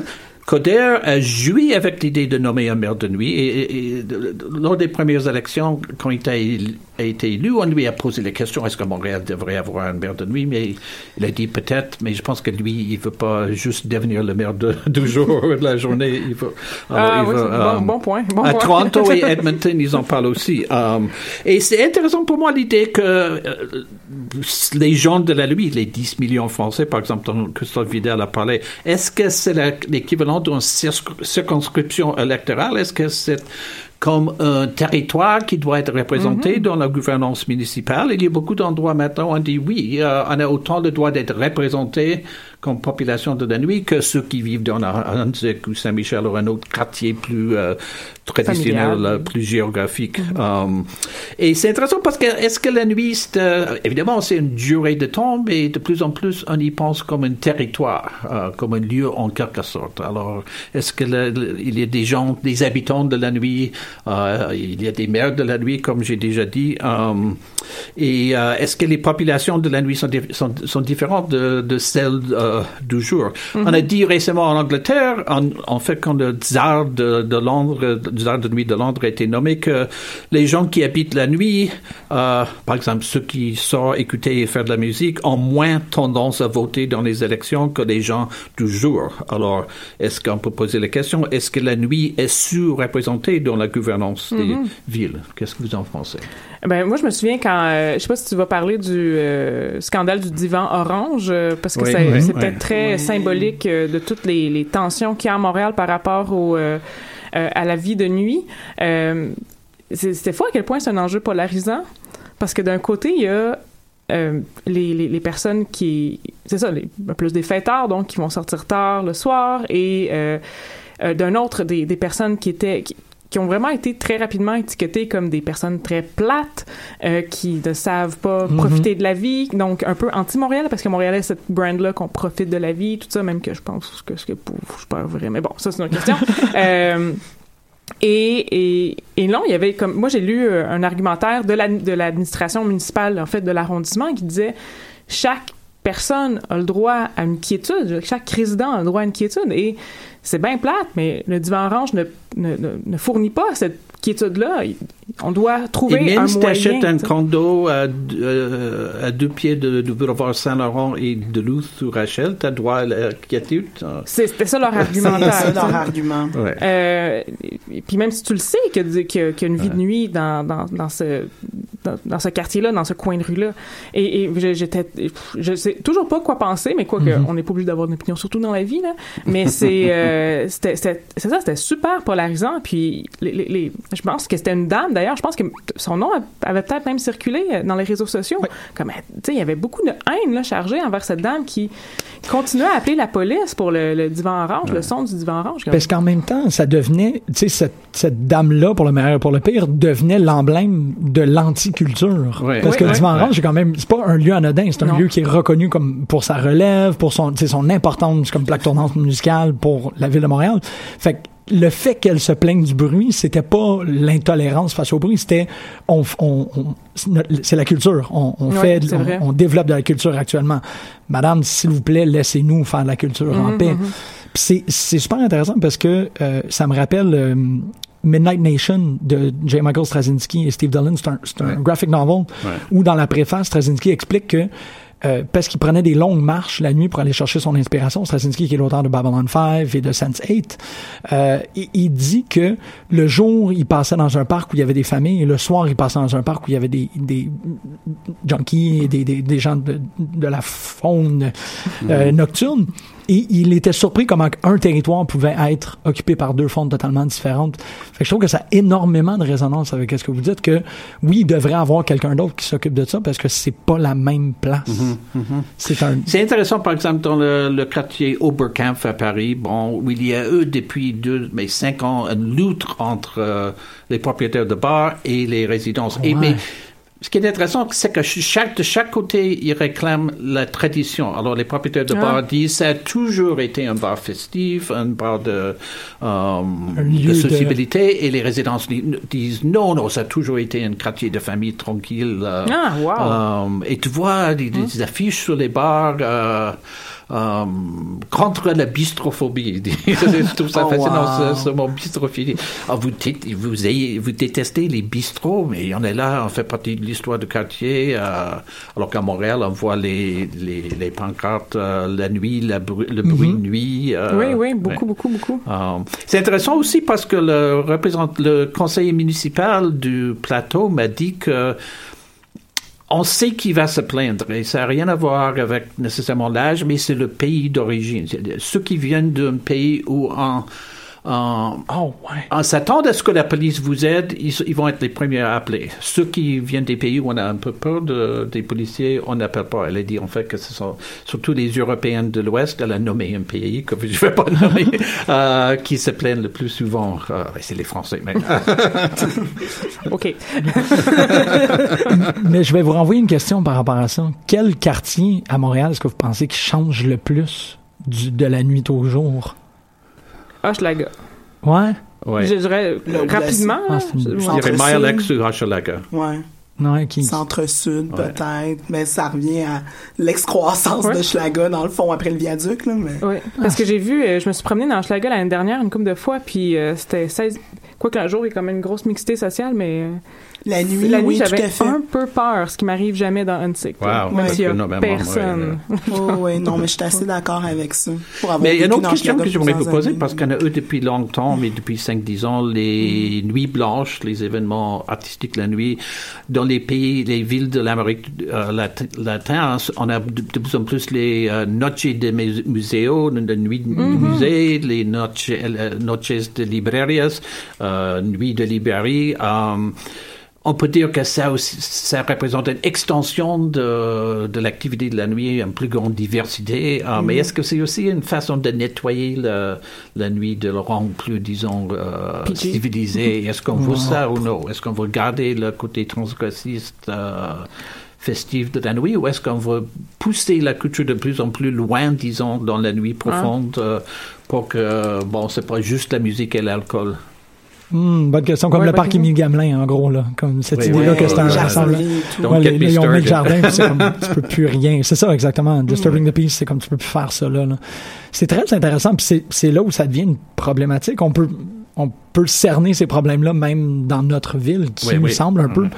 Coder a joui avec l'idée de nommer un maire de nuit et, lors des premières élections, quand il a, été élu, on lui a posé la question est-ce que Montréal devrait avoir un maire de nuit? Mais il a dit peut-être, mais je pense que lui, il veut pas juste devenir le maire de, <laughs> du jour de la journée. Il veut, ah, oui, euh, bon, point. à Toronto et <laughs> Edmonton, ils en parlent aussi. Um, et c'est intéressant pour moi l'idée que euh, les gens de la nuit, les 10 millions français, par exemple, dont Christophe Vidal a parlé, est-ce que c'est l'équivalent d'une circonscription électorale? Est-ce que c'est comme un territoire qui doit être représenté mm-hmm. dans la gouvernance municipale. Il y a beaucoup d'endroits maintenant où on dit oui, euh, on a autant de droits d'être représentés comme population de la nuit que ceux qui vivent dans Hansek ou Saint-Michel ou un autre quartier plus euh, traditionnel, plus géographique. Mm-hmm. Um, et c'est intéressant parce que est-ce que la nuit, euh, évidemment, c'est une durée de temps, mais de plus en plus, on y pense comme un territoire, euh, comme un lieu en quelque sorte. Alors, est-ce que il y a des gens, des habitants de la nuit, il y a des maires de la nuit, comme j'ai déjà dit, um, et est-ce que les populations de la nuit sont, sont, sont différentes de, de celles euh, du jour? On a dit récemment en Angleterre, en, fait, quand le tsar de, de, Londres, le tsar de nuit de Londres a été nommé, que les gens qui habitent la nuit, euh, par exemple ceux qui sortent écouter et faire de la musique, ont moins tendance à voter dans les élections que les gens du jour. Alors, est-ce qu'on peut poser la question, est-ce que la nuit est sous-représentée dans la gouvernance gouvernance des villes. Qu'est-ce que vous en pensez? Ben moi je me souviens quand euh, je sais pas si tu vas parler du euh, scandale du divan orange euh, parce que Oui. c'est- Oui. Oui. très Oui. symbolique euh, de toutes les, les tensions qu'il y a à Montréal par rapport au euh, euh, à la vie de nuit. Euh, c'est- C'était fou à quel point c'est un enjeu polarisant parce que d'un côté il y a euh, les, les, les personnes qui c'est ça les, plus des fêtards donc qui vont sortir tard le soir et euh, euh, d'un autre des, des personnes qui étaient qui, qui ont vraiment été très rapidement étiquetées comme des personnes très plates, euh, qui ne savent pas Mhm. profiter de la vie, donc un peu anti-Montréal, parce que Montréal a cette brand-là qu'on profite de la vie, tout ça, même que je pense que c'est pas, je pas vrai, mais bon, ça c'est une autre question. <laughs> euh, et, et, et non, il y avait comme moi j'ai lu euh, un argumentaire de la- de l'administration municipale en fait de l'arrondissement qui disait chaque personne a le droit à une quiétude, chaque résident a le droit à une quiétude. Et c'est bien plate, mais le divan orange ne, fournit pas cette quiétude-là. On doit trouver Et même un si tu moyen. achètes un tu sais. condo à, deux- euh, à deux pieds de, du boulevard Saint-Laurent et de Louth sur Rachel, tu as droit à la quiétude. C'est- C'était ça leur argumentaire. ça tu sais. leur argument. Ouais. Euh, et puis même si tu le sais qu'il y a, y une vie de nuit dans, dans, dans ce dans, dans ce quartier-là, dans ce coin de rue-là, et, et je- j'étais, je sais toujours pas quoi penser, mais quoi que Mhm. on n'est pas obligé d'avoir une opinion surtout dans la vie là. Mais c'est euh, <laughs> c'était c'était- ça, c'était super polarisant. Puis les, les, les- je pense que c'était une dame d'ailleurs. Je pense que son nom avait peut-être même circulé dans les réseaux sociaux. Comme tu sais, il y avait beaucoup de haine là, chargée envers cette dame qui continuait à appeler la police pour le, le divan orange, le son du divan orange. Comme- Parce qu'en même temps, ça devenait, tu sais, cette, cette dame-là, pour le meilleur et pour le pire, devenait l'emblème de l'anticulture. Ouais. Parce Oui, que le oui. divan orange, c'est quand même, c'est pas un lieu anodin, c'est un Non. lieu qui est reconnu comme pour sa relève, pour son, tu sais, son importance comme plaque tournante musicale pour la ville de Montréal. Fait que le fait qu'elle se plaigne du bruit, c'était pas l'intolérance face au bruit, c'était on, on, on- c'est la culture. On, on Ouais, fait, on, on développe de la culture actuellement. Madame, s'il vous plaît, laissez-nous faire de la culture en Mhm, paix. Puis c'est c'est super intéressant parce que euh, ça me rappelle euh, Midnight Nation de J. Michael Straczynski et Steve Dillon. C'est un, c'est un Ouais. graphic novel Ouais. où dans la préface, Straczynski explique que euh, parce qu'il prenait des longues marches la nuit pour aller chercher son inspiration, Straczynski qui est l'auteur de Babylon 5 et de Sense 8, euh, il, il dit que le jour, il passait dans un parc où il y avait des familles et le soir, il passait dans un parc où il y avait des, des junkies et des, des, des gens de, de la faune euh, nocturne. Et il était surpris comment un territoire pouvait être occupé par deux faunes totalement différentes. Fait que je trouve que ça a énormément de résonance avec ce que vous dites, que oui, il devrait avoir quelqu'un d'autre qui s'occupe de ça parce que c'est pas la même place. C'est un... C'est intéressant, par exemple, dans le, le quartier Oberkampf à Paris, bon, où il y a eu depuis deux, mais cinq ans une lutte entre euh, les propriétaires de bars et les résidences. Et mais ce qui est intéressant, c'est que chaque, de chaque côté, ils réclament la tradition. Alors, les propriétaires de Ah. bars disent ça a toujours été un bar festif, un bar de, euh, de de- sociabilité, et les résidences di- disent non, non, ça a toujours été un quartier de famille tranquille. euh, Ah, wow. euh, et tu vois des, des affiches sur les bars euh, euh, contre la bistrophobie. <laughs> Je trouve ça Oh, fascinant, wow. ce, ce mot bistrophobie. Ah, vous, vous, ayez- vous détestez les bistrots, mais il y en a là, on fait partie de l'histoire du quartier. euh, alors qu'à Montréal, on voit les, les, les pancartes euh, la nuit, la bru- le bruit de nuit. oui, oui, beaucoup, ouais. beaucoup, beaucoup. C'est intéressant aussi parce que le, représente, le conseiller municipal du plateau m'a dit que on sait qui va se plaindre et ça n'a rien à voir avec nécessairement l'âge, mais c'est le pays d'origine. Ceux qui viennent d'un pays où on, Oh, ouais. on s'attend à ce que la police vous aide, ils, ils vont être les premiers à appeler. Ceux qui viennent des pays où on a un peu peur de, des policiers, on n'appelle pas. Elle a dit en fait que ce sont surtout les Européens de l'Ouest, elle a nommé un pays que je ne vais pas nommer, <laughs> euh, qui se plaignent le plus souvent. Euh, c'est les Français, mais... <laughs> OK. <laughs> Mais je vais vous renvoyer une question par rapport à ça. Quel quartier à Montréal est-ce que vous pensez qui change le plus du, de la nuit au jour? Hochelaga. Ouais? ouais. Je dirais Le- rapidement. Ah, une- je- Il y ouais. avait Centre-Sud. Mile X ou Hochelaga. Ouais. Centre-sud, peut-être. Mais ça revient à l'excroissance Ouais. de Schlaga, dans le fond, après le viaduc, là. Mais... Oui, parce que j'ai vu, euh, je me suis promenée dans Hochelaga l'année dernière une couple de fois, puis euh, c'était 16... Quoique un jour, il y a quand même une grosse mixité sociale, mais. euh, La nuit, la nuit, oui, j'avais à fait. un peu peur, ce qui m'arrive jamais dans Unsick. Wow, Même s'il a normalement, personne. <laughs> Oh, oui, non, mais je suis assez d'accord avec ça. Pour avoir Mais il y a une autre question que j'aimerais vous poser, parce qu'on a eu depuis longtemps, mais depuis 5-10 ans, les nuits blanches, les événements artistiques la nuit, dans les pays, les villes de l'Amérique euh, lat- latine, on a de, de plus en plus les euh, noches de mu- museo, de nuits de musée, les noches, euh, noches de librerias, euh, nuits de librairie. euh, on peut dire que ça aussi, ça représente une extension de, de l'activité de la nuit, une plus grande diversité. euh, Mais est-ce que c'est aussi une façon de nettoyer le- la nuit, de le rendre plus, disons, euh, civilisé? Est-ce qu'on veut ça ou non? Est-ce qu'on veut garder le côté transgressiste euh, festif de la nuit ou est-ce qu'on veut pousser la culture de plus en plus loin, disons, dans la nuit profonde euh, pour que, bon, c'est pas juste la musique et l'alcool? Hmm, bonne question. Comme Ouais, le parc. Émile Gamelin, en gros, là. Comme cette Oui, idée-là oui, que c'est un Ouais, me là, ils ont mis le jardin, c'est comme, tu peux plus rien. C'est ça, exactement. Disturbing the peace, c'est comme, tu peux plus faire ça, là. là. C'est très intéressant, puis c'est, là où ça devient une problématique. On peut, on peut cerner ces problèmes-là même dans notre ville, qui Oui, nous oui. semble un peu Mhm.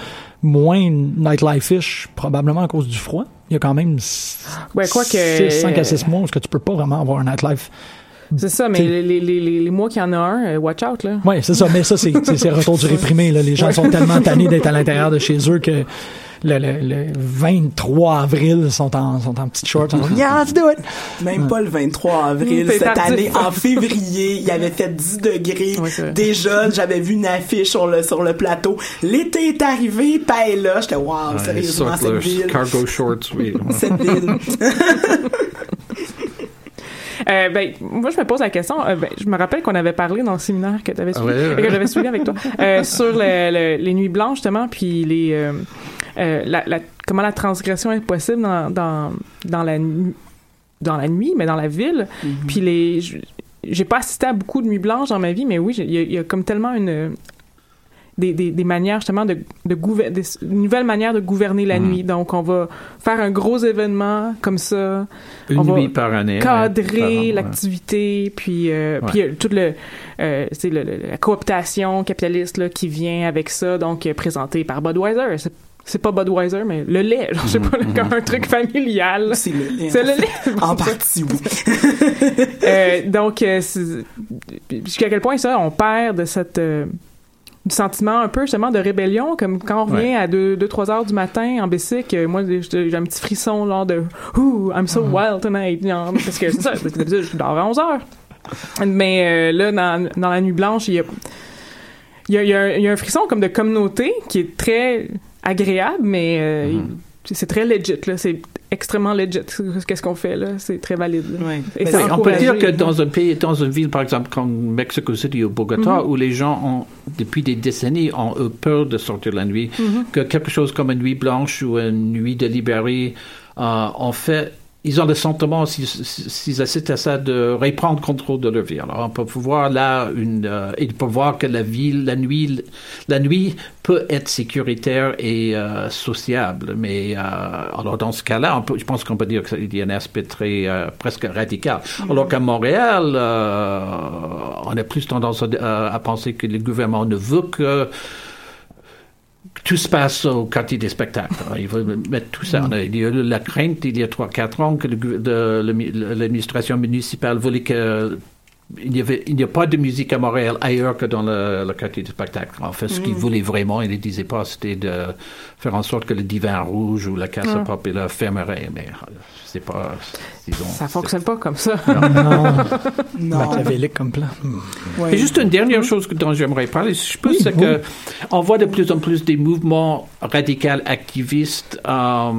moins nightlife-ish, probablement à cause du froid. Il y a quand même Ouais, quoi que- 5 à 6 mois où tu peux pas vraiment avoir un nightlife. C'est ça, mais les, les, les, les mois qu'il y en a un, euh, watch out, là. Oui, c'est ça, mais ça, c'est, c'est, retour du réprimé, là. Les gens sont tellement <laughs> tannés d'être à l'intérieur de chez eux que le, le, le 23 avril sont en, sont en petites shorts. en yeah, let's do it! Même pas le 23 avril. Mm, Cette tardif. année, en février, il y avait fait 10 degrés. Ouais. Déjà, j'avais vu une affiche sur le, sur le plateau. L'été est arrivé, paye là. J'étais, waouh, Ouais, sérieusement, cette ville. cargo shorts, oui. <laughs> Cette ville. <laughs> Euh, ben, moi, je me pose la question. euh, ben, je me rappelle qu'on avait parlé dans le séminaire que tu avais suivi, ouais, ouais. que j'avais suivi avec toi, <laughs> euh, sur le- le- les nuits blanches, justement, puis les, la, la- comment la transgression est possible dans, dans, dans, la, dans la nuit, mais dans la ville. Puis les. je- J'ai pas assisté à beaucoup de nuits blanches dans ma vie, mais oui, il y, y a comme tellement une. Des, des, des manières justement de, de gouver- des une nouvelle manière de gouverner la Mhm. nuit. Donc, on va faire un gros événement comme ça, Une On va nuit par année. cadrer an, ouais. l'activité, puis euh, Ouais. puis euh, toute le, euh, c'est le- le- la cooptation capitaliste là, qui vient avec ça, donc euh, présenté par Budweiser. C'est, c'est pas Budweiser, mais le lait, genre, je sais pas, Mhm. comme un truc familial. C'est le lait. C'est le lait. <laughs> En partie, oui. Euh, donc, jusqu'à quel point ça, on perd de cette euh, du sentiment un peu justement de rébellion, comme quand on revient Ouais. à 2-3 heures du matin en bicycle, euh, moi j'ai un petit frisson là de « Ooh, I'm so wild tonight », genre, parce que c'est ça, d'habitude, je dors à 11 heures. Mais euh, là, dans, dans la nuit blanche, il y a, y, a, y a un, il y a un frisson comme de communauté qui est très agréable, mais euh, Mhm. il- c'est très legit, là, c'est extrêmement legit. Qu'est-ce qu'on fait là? C'est très valide. là. Ouais. Et on peut dire que dans un pays, dans une ville, par exemple, comme Mexico City ou Bogota, Mhm. où les gens ont, depuis des décennies, ont eu peur de sortir la nuit, Mhm. que quelque chose comme une nuit blanche ou une nuit de librairie, euh, en fait, ils ont le sentiment, s'ils assistent à ça, de reprendre contrôle de leur vie. Alors, on peut voir là une, euh, ils peuvent voir que la ville, la nuit, la nuit peut être sécuritaire et euh, sociable. Mais euh, alors dans ce cas-là, je pense qu'on peut dire qu'il y a un aspect très euh, presque radical. Alors qu'à Montréal, euh, on a plus tendance à, à penser que le gouvernement ne veut que tout se passe au quartier des spectacles. Alors, Il veut mettre tout ça. A- il y a eu la crainte, il y a 3-4 ans, que l'administration municipale voulait que il n'y avait- il n'y a pas de musique à Montréal ailleurs que dans le, le quartier des spectacles. En fait, ce qu'ils voulaient vraiment, ils ne disaient pas, c'était de faire en sorte que le divan rouge ou la Casa Ah. Populaire fermerait. Mais euh, c'est pas, disons. Ça fonctionne pas comme ça. Non, Non. <laughs> machiavélique comme plan. Ouais. Et juste une dernière chose que- dont j'aimerais parler, je pense, c'est que on voit de plus en plus des mouvements radicaux activistes euh,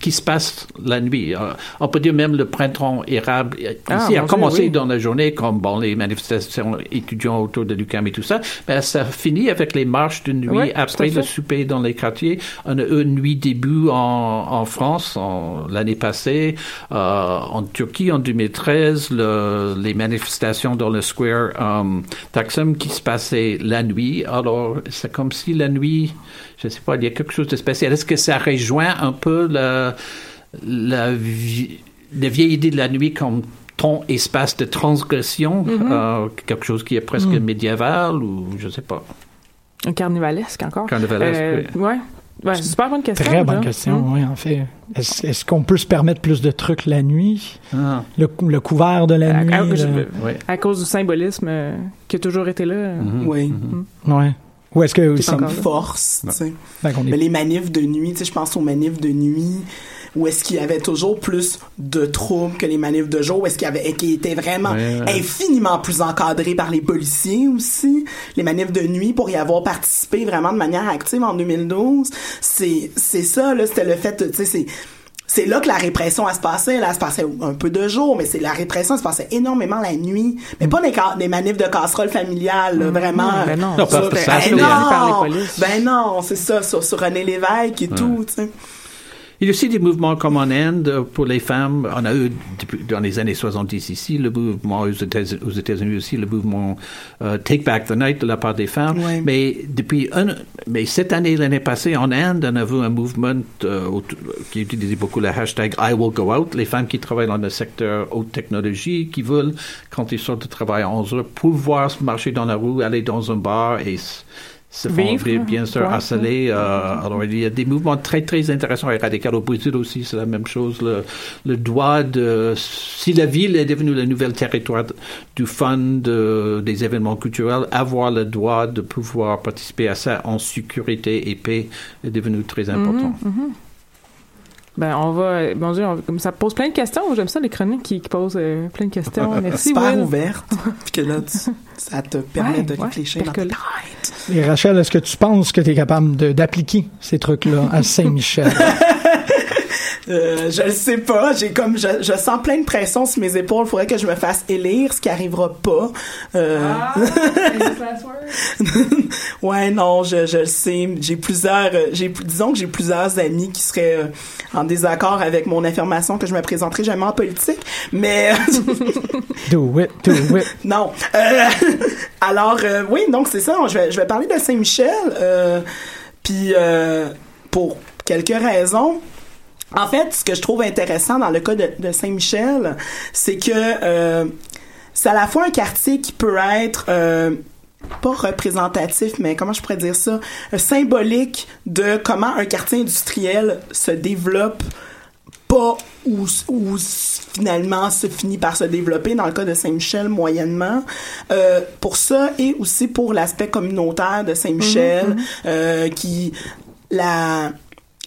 qui se passent la nuit. Euh, on peut dire même le printemps érable Ah, ici a commencé oui. dans la journée, comme bon les manifestations étudiants autour de l'UQAM et tout ça, mais ça finit avec les marches de nuit après le souper dans les quartiers. Eu une nuit début en, en France l'année passée, euh, en Turquie en 2013, le- les manifestations dans le square euh, Taksim qui se passaient la nuit. Alors, c'est comme si la nuit, je sais pas, il y a quelque chose de spécial. Est-ce que ça rejoint un peu la, la, vie- la vieille idée de la nuit comme espace de transgression, euh, quelque chose qui est presque médiéval ou je sais pas. Un carnivalesque encore. Carnivalesque, Euh, ouais. Ouais, super bonne question. Très bonne question, Mm. oui, en fait. Est-ce qu'on peut se permettre plus de trucs la nuit? Ah, Le, cou- le couvert de la À, nuit? à- le- je- ouais. à cause du symbolisme euh, qui a toujours été là. Mhm. Oui. Ouais. Ou est-ce que... Qui est ça- encore là. Force, est- les manifs de nuit, tu sais, je pense aux manifs de nuit, où est-ce qu'il y avait toujours plus de troubles que les manifs de jour, où est-ce qu'il y avait, qui étaient vraiment Ouais, ouais. infiniment plus encadrés par les policiers aussi? Les manifs de nuit, pour y avoir participé vraiment de manière active en 2012, c'est, c'est ça, là, c'était le fait, tu sais, c'est, c'est là que la répression elle se passait. Là, elle se passait un peu de jour, mais c'est la répression elle se passait énormément la nuit. Mais pas des, des manifs de casserole familiale, là, vraiment. ben non. Non, pas ça, ben c'est- non, par les polices. ben non, c'est ça, sur, sur René Lévesque et tout, tu sais. Il y a aussi des mouvements comme en Inde euh, pour les femmes. On a eu depuis, dans les années 70 ici le mouvement aux États- aux États-Unis aussi le mouvement euh, Take Back the Night de la part des femmes. Mais depuis un, mais cette année l'année passée en Inde on a vu un mouvement euh, qui utilisait beaucoup le hashtag I will go out. Les femmes qui travaillent dans le secteur haute technologie qui veulent quand ils sortent de travail à 11 heures pouvoir marcher dans la rue, aller dans un bar et se font Vivre, bien, bien sûr ouais. harceler. euh, alors il y a des mouvements très très intéressants et radicaux au Brésil aussi, c'est la même chose. Le, le droit de si la ville est devenue le nouvel territoire du fun, de- des événements culturels, avoir le droit de pouvoir participer à ça en sécurité et paix est devenu très important. Ben, on va. Mon Dieu, on- ça pose plein de questions. J'aime ça, les chroniques qui, qui posent euh, plein de questions. <laughs> Merci, super Will. ouverte. <laughs> Puis que là, tu- ça te permet Ouais, de ouais, réfléchir dans ta percoler. tête. Et Rachel, est-ce que tu penses que tu es capable d'appliquer ces trucs-là à Saint-Michel? <laughs> Euh, je le sais pas. J'ai comme je, je sens plein de pression sur mes épaules. Faudrait que je me fasse élire, ce qui arrivera pas. Euh, Ah, <laughs> ouais, non, je, je le sais. J'ai plusieurs, euh, j'ai disons que j'ai plusieurs amis qui seraient euh, en désaccord avec mon affirmation que je me présenterai jamais en politique. Mais <laughs> do it, do it. non. Euh, <laughs> alors euh, oui, donc c'est ça. Je vais, je vais parler de Saint-Michel. Euh, Puis euh, pour quelques raisons. En fait, ce que je trouve intéressant dans le cas de, de Saint-Michel, c'est que euh, c'est à la fois un quartier qui peut être euh, pas représentatif, mais comment je pourrais dire ça, euh, symbolique de comment un quartier industriel se développe pas ou, ou finalement se finit par se développer dans le cas de Saint-Michel moyennement. Euh, pour ça et aussi pour l'aspect communautaire de Saint-Michel euh, qui la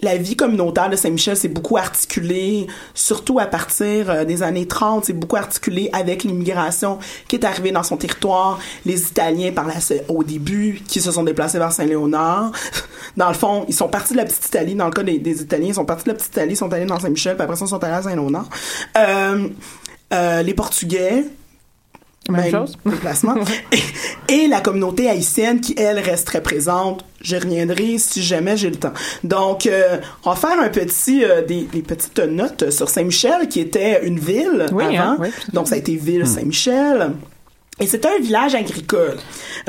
la vie communautaire de Saint-Michel s'est beaucoup articulée, surtout à partir euh, des années 30, c'est beaucoup articulé avec l'immigration qui est arrivée dans son territoire, les Italiens par la au début qui se sont déplacés vers Saint-Léonard. <laughs> Dans le fond, ils sont partis de la petite Italie, dans le cas des, des Italiens, ils sont partis de la petite Italie, ils sont allés dans Saint-Michel, puis après ça, ils sont allés à Saint-Léonard. Euh, euh, les Portugais, Même même chose. déplacement. <laughs> et, et la communauté haïtienne qui, elle, reste très présente. Je reviendrai si jamais j'ai le temps. Donc, euh, on va faire un petit, euh, des, des petites notes sur Saint-Michel, qui était une ville Oui, avant. hein, oui, à Donc, ça a été ville Saint-Michel. Et c'était un village agricole.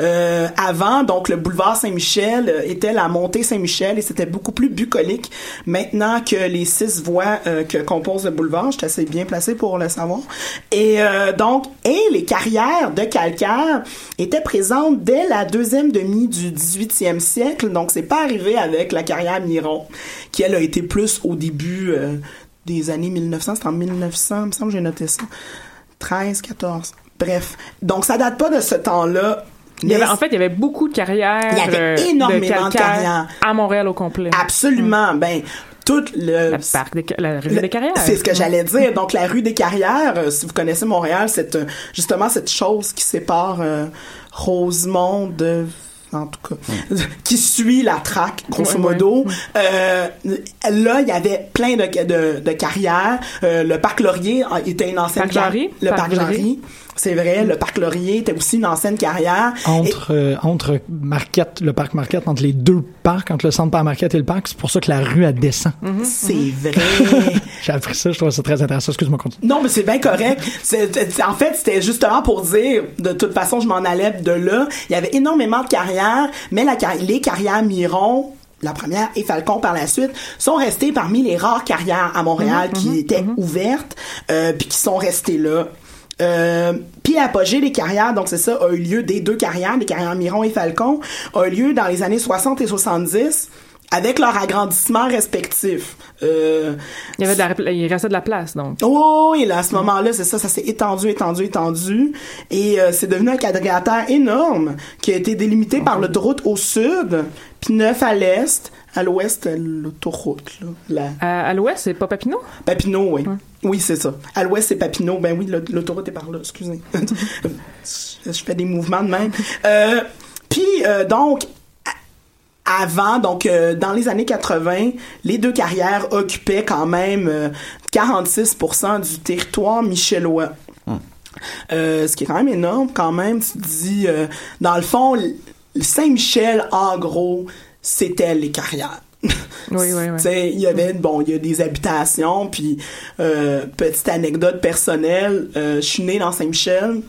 Euh, avant, donc, le boulevard Saint-Michel euh, était la montée Saint-Michel et c'était beaucoup plus bucolique. Maintenant que les six voies euh, que composent le boulevard, je suis assez bien placé pour le savoir. Et euh, donc, et les carrières de calcaire étaient présentes dès la deuxième demi du 18e siècle. Donc, c'est pas arrivé avec la carrière Miron, qui elle a été plus au début euh, des années 1900. C'est en 1900, il me semble que j'ai noté ça. 13, 14. Bref. Donc, ça date pas de ce temps-là. Il y avait- Mais en fait, il y avait beaucoup de carrières. Il y avait euh, énormément de carrières. À Montréal au complet. Absolument. Ben, tout le... Le parc des, la rue Le- des carrières. C'est ce que j'allais dire. Donc, la rue des Carrières, euh, si vous connaissez Montréal, c'est euh, justement cette chose qui sépare euh, Rosemont de en tout cas, <laughs> qui suit la traque, grosso modo. Là, il y avait plein de, de, de carrières. Le parc Laurier euh, était une ancienne Parc. Jarry? Le Parc parc Jarry? C'est vrai, le parc Laurier était aussi une ancienne carrière. Et- Entre, euh, entre Marquette, le parc Marquette, entre les deux parcs, entre le centre par Marquette et le parc, c'est pour ça que la rue, elle descend. Mm. c'est vrai. <laughs> J'ai appris ça, je trouve ça très intéressant. Excuse-moi, continue. Non, mais c'est bien correct. En fait, c'était justement pour dire, de toute façon, je m'en allais de là. Il y avait énormément de carrières, mais la, les carrières Miron, la première et Falcon par la suite, sont restées parmi les rares carrières à Montréal qui étaient ouvertes, euh, puis qui sont restées là. Euh, puis l'apogée des carrières, donc c'est ça, a eu lieu des deux carrières, des carrières Miron et Falcon, a eu lieu dans les années 60 et 70 avec leur agrandissement respectif. Euh, il y avait de la, il restait de la place, donc. Oh, et là, à ce moment-là, c'est ça, ça s'est étendu, étendu, étendu, et euh, c'est devenu un quadrilatère énorme qui a été délimité par l'autoroute au sud, puis neuf à l'est, à l'ouest, l'autoroute. Là, À, l'ouest, c'est pas Papineau? Papineau, oui. Oui, c'est ça. À l'ouest, c'est Papineau. Ben oui, l'autoroute est par là, excusez. <laughs> Je fais des mouvements de même. Euh, puis, euh, donc, avant, donc euh, dans les années 80, les deux carrières occupaient quand même 46% du territoire michellois. Hum. ce qui est quand même énorme quand même. Tu dis, dans le fond, Saint-Michel, en gros, c'était les carrières. <laughs> oui, oui, oui. Il y avait, bon, il y a des habitations, puis euh, petite anecdote personnelle, euh, je suis né dans Saint-Michel,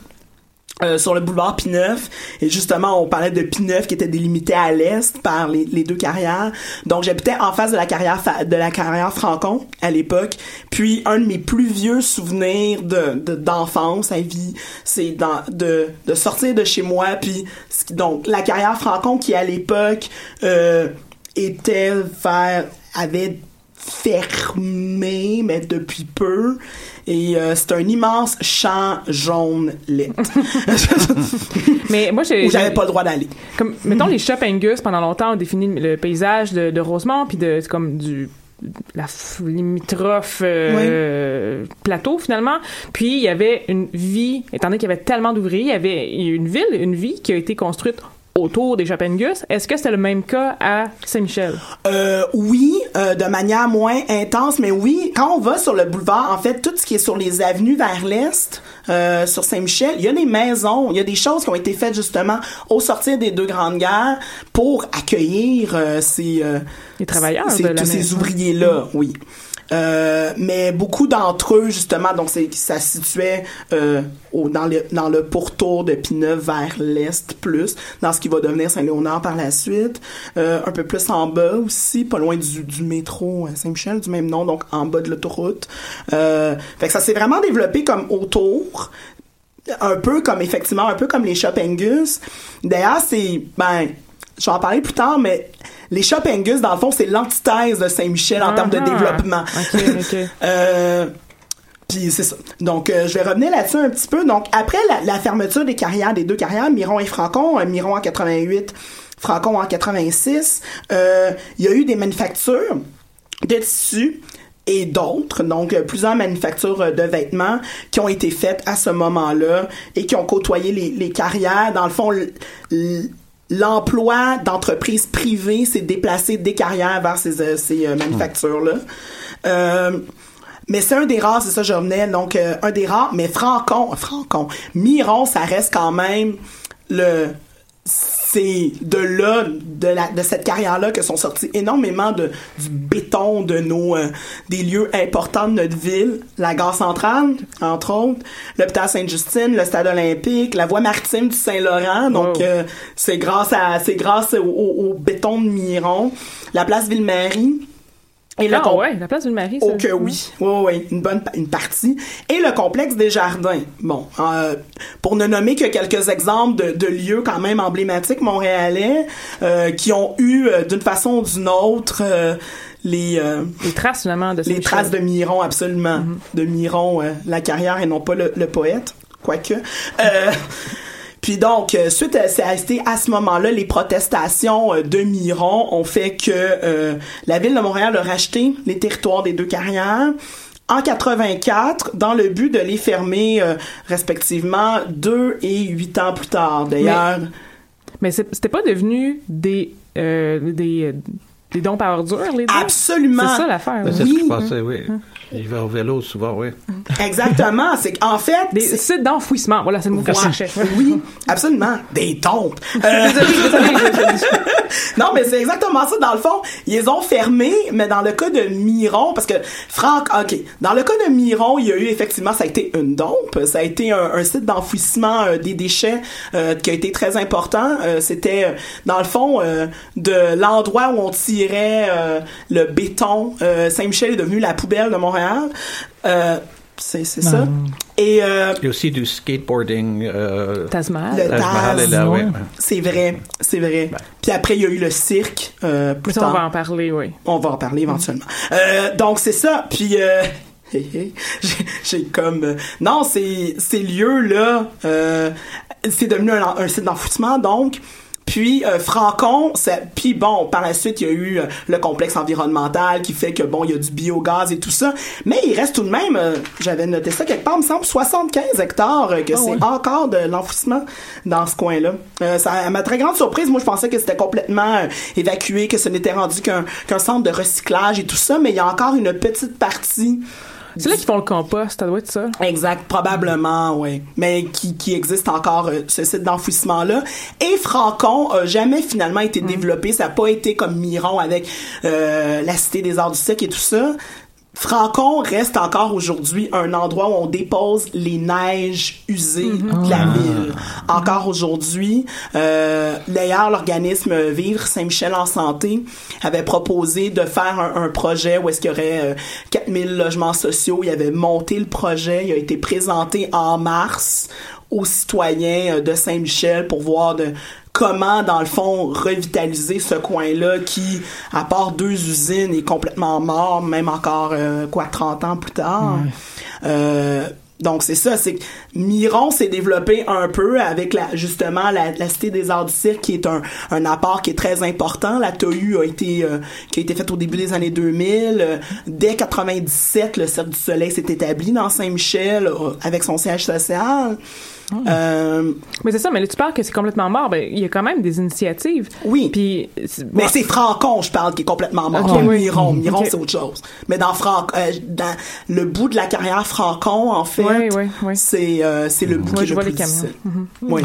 euh, sur le boulevard Pineuf et justement on parlait de Pineuf qui était délimité à l'est par les, deux carrières donc j'habitais en face de la carrière de la carrière Francon à l'époque puis un de mes plus vieux souvenirs de d'enfance à vie c'est de de sortir de chez moi puis donc la carrière Francon qui à l'époque euh, était vers avait fermé mais depuis peu et euh, c'est un immense champ jaune lait. <laughs> Mais moi, j'ai. J'avais pas le droit d'aller. Comme, mettons, les Shop Angus, pendant longtemps, ont défini le paysage de, de Rosemont, puis de, comme du la limitrophe euh, plateau finalement puis il y avait une vie étant donné qu'il y avait tellement d'ouvriers il y avait une ville une vie qui a été construite autour des Japengus. Est-ce que c'était le même cas à Saint-Michel? Euh, oui, euh, de manière moins intense, mais oui, quand on va sur le boulevard, en fait, tout ce qui est sur les avenues vers l'est, euh, sur Saint-Michel, il y a des maisons, il y a des choses qui ont été faites justement au sortir des deux grandes guerres pour accueillir ces, les travailleurs, tous ces ouvriers-là, oui. Euh, mais beaucoup d'entre eux, justement, donc ça situait euh, au, dans, le, dans le pourtour de Pineuve vers l'est plus, dans ce qui va devenir Saint-Léonard par la suite. Euh, un peu plus en bas aussi, pas loin du, du métro Saint-Michel, du même nom, donc en bas de l'autoroute. fait que ça s'est vraiment développé comme autour un peu comme effectivement un peu comme les Shop Angus. D'ailleurs, c'est ben je vais en parler plus tard mais les Shop Angus, dans le fond, c'est l'antithèse de Saint-Michel en termes de développement. <laughs> euh, puis c'est ça. Donc, euh, je vais revenir là-dessus un petit peu. Donc, après la, fermeture des carrières, des deux carrières, Miron et Francon, euh, Miron en 88, Francon en 86, euh, il y a eu des manufactures de tissus et d'autres, donc plusieurs manufactures de vêtements qui ont été faites à ce moment-là et qui ont côtoyé les, les carrières. Dans le fond, l'emploi d'entreprises privées s'est déplacé des carrières vers ces, euh, ces euh, manufactures-là. Euh, mais c'est un des rares, c'est ça je revenais, donc un des rares, mais Francon, Francon, Miron, ça reste quand même le c'est de là, de, la, de cette carrière-là que sont sortis énormément de, du béton de nos, euh, des lieux importants de notre ville. La gare centrale, entre autres, l'hôpital Sainte-Justine, le stade olympique, la voie maritime du Saint-Laurent. Donc, euh, c'est grâce à, c'est grâce au, au, béton de Miron. La place Ville-Marie, et ah, ouais, la place d'une Marie, Oh que oui, oui, oui, une bonne une partie. Et le complexe des jardins. Bon, euh, pour ne nommer que quelques exemples de, de lieux quand même emblématiques montréalais euh, qui ont eu euh, d'une façon ou d'une autre euh, les les traces finalement de les traces de Miron absolument, mm-hmm. de Miron, la carrière et non pas le, le poète, quoique. Puis donc, euh, suite à, à ce moment-là, les protestations euh, de Miron ont fait que euh, la ville de Montréal a racheté les territoires des deux carrières en 84 dans le but de les fermer respectivement deux et huit ans plus tard. D'ailleurs. Mais, mais c'était pas devenu des des des dons par ordure, les deux? Absolument. C'est ça l'affaire. C'est ce que je pensais, oui. Hum. Il va au vélo souvent, oui. Exactement. C'est en fait. Des sites d'enfouissement. Voilà, c'est le mot que je cherchais. Oui, absolument. Des tombes. Euh... <laughs> <laughs> non, mais c'est exactement ça. Dans le fond, ils ont fermé, mais dans le cas de Miron, parce que Franck, ok, dans le cas de Miron, il y a eu effectivement, ça a été une dompe. Ça a été un, site d'enfouissement euh, des déchets euh, qui a été très important. Euh, c'était, dans le fond, de l'endroit où on tirait le béton. Saint-Michel est devenu la poubelle de Montréal. Euh, c'est ça. Et, euh, Il y a aussi du skateboarding. Euh, Taj Mahal. Le Taj Mahal Taz, est là, ouais. c'est vrai, c'est vrai. Puis après, il y a eu le cirque. Euh, plus Ça, on tard. va en parler, oui. On va en parler éventuellement. Euh, donc c'est ça. Puis euh, <laughs> j'ai- comme euh, non, c'est ces lieux là, euh, c'est devenu un, un site d'enfouissement donc. Puis euh, Francon, ça- puis bon, par la suite il y a eu euh, le complexe environnemental qui fait que bon, il y a du biogaz et tout ça, mais il reste tout de même, euh, j'avais noté ça quelque part, il me semble 75 hectares que c'est encore de l'enfouissement dans ce coin-là. Ça, à ma très grande surprise, moi je pensais que c'était complètement évacué, que ce n'était rendu qu'un qu'un centre de recyclage et tout ça, mais il y a encore une petite partie C'est là qu'ils font le compost, ça doit être ça. Exact, probablement, oui. Mais qui, qui existe encore, euh, ce site d'enfouissement-là. Et Francon a jamais finalement été développé. Ça n'a pas été comme Miron avec euh, la Cité des Arts du siècle et tout ça. Francon reste encore aujourd'hui un endroit où on dépose les neiges usées de la ville. Encore aujourd'hui, euh, d'ailleurs, l'organisme Vivre Saint-Michel en santé avait proposé de faire un, un projet où est-ce qu'il y aurait euh, 4000 logements sociaux. Il avait monté le projet, il a été présenté en mars aux citoyens euh, de Saint-Michel pour voir de comment, dans le fond, revitaliser ce coin-là qui, à part deux usines, est complètement mort, même encore, euh, quoi, 30 ans plus tard. Euh, donc c'est ça, c'est Miron s'est développé un peu avec la, justement la, la Cité des Arts du Cirque qui est un, un apport qui est très important. La TOU a été euh, qui a été faite au début des années 2000. Euh, dès 97, le Cirque du Soleil s'est établi dans Saint-Michel euh, avec son siège social. Euh, Mais c'est ça, mais là, tu parles que c'est complètement mort. Ben, il y a quand même des initiatives. Oui. Puis, c'est- Mais c'est Francon, je parle, qui est complètement mort. Oui. Miron. Miron, c'est autre chose. Mais dans Fran euh, dans le bout de la carrière Francon, en fait, Oui, oui, oui. C'est euh, c'est le Ouais, qui est je le vois plus les camions. Oui.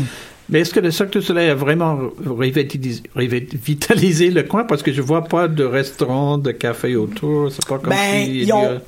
Mais est-ce que le Cirque du Soleil a vraiment revitalisé, le coin? Parce que je vois pas de restaurant, de café autour. C'est pas comme Ben, si... ils ont-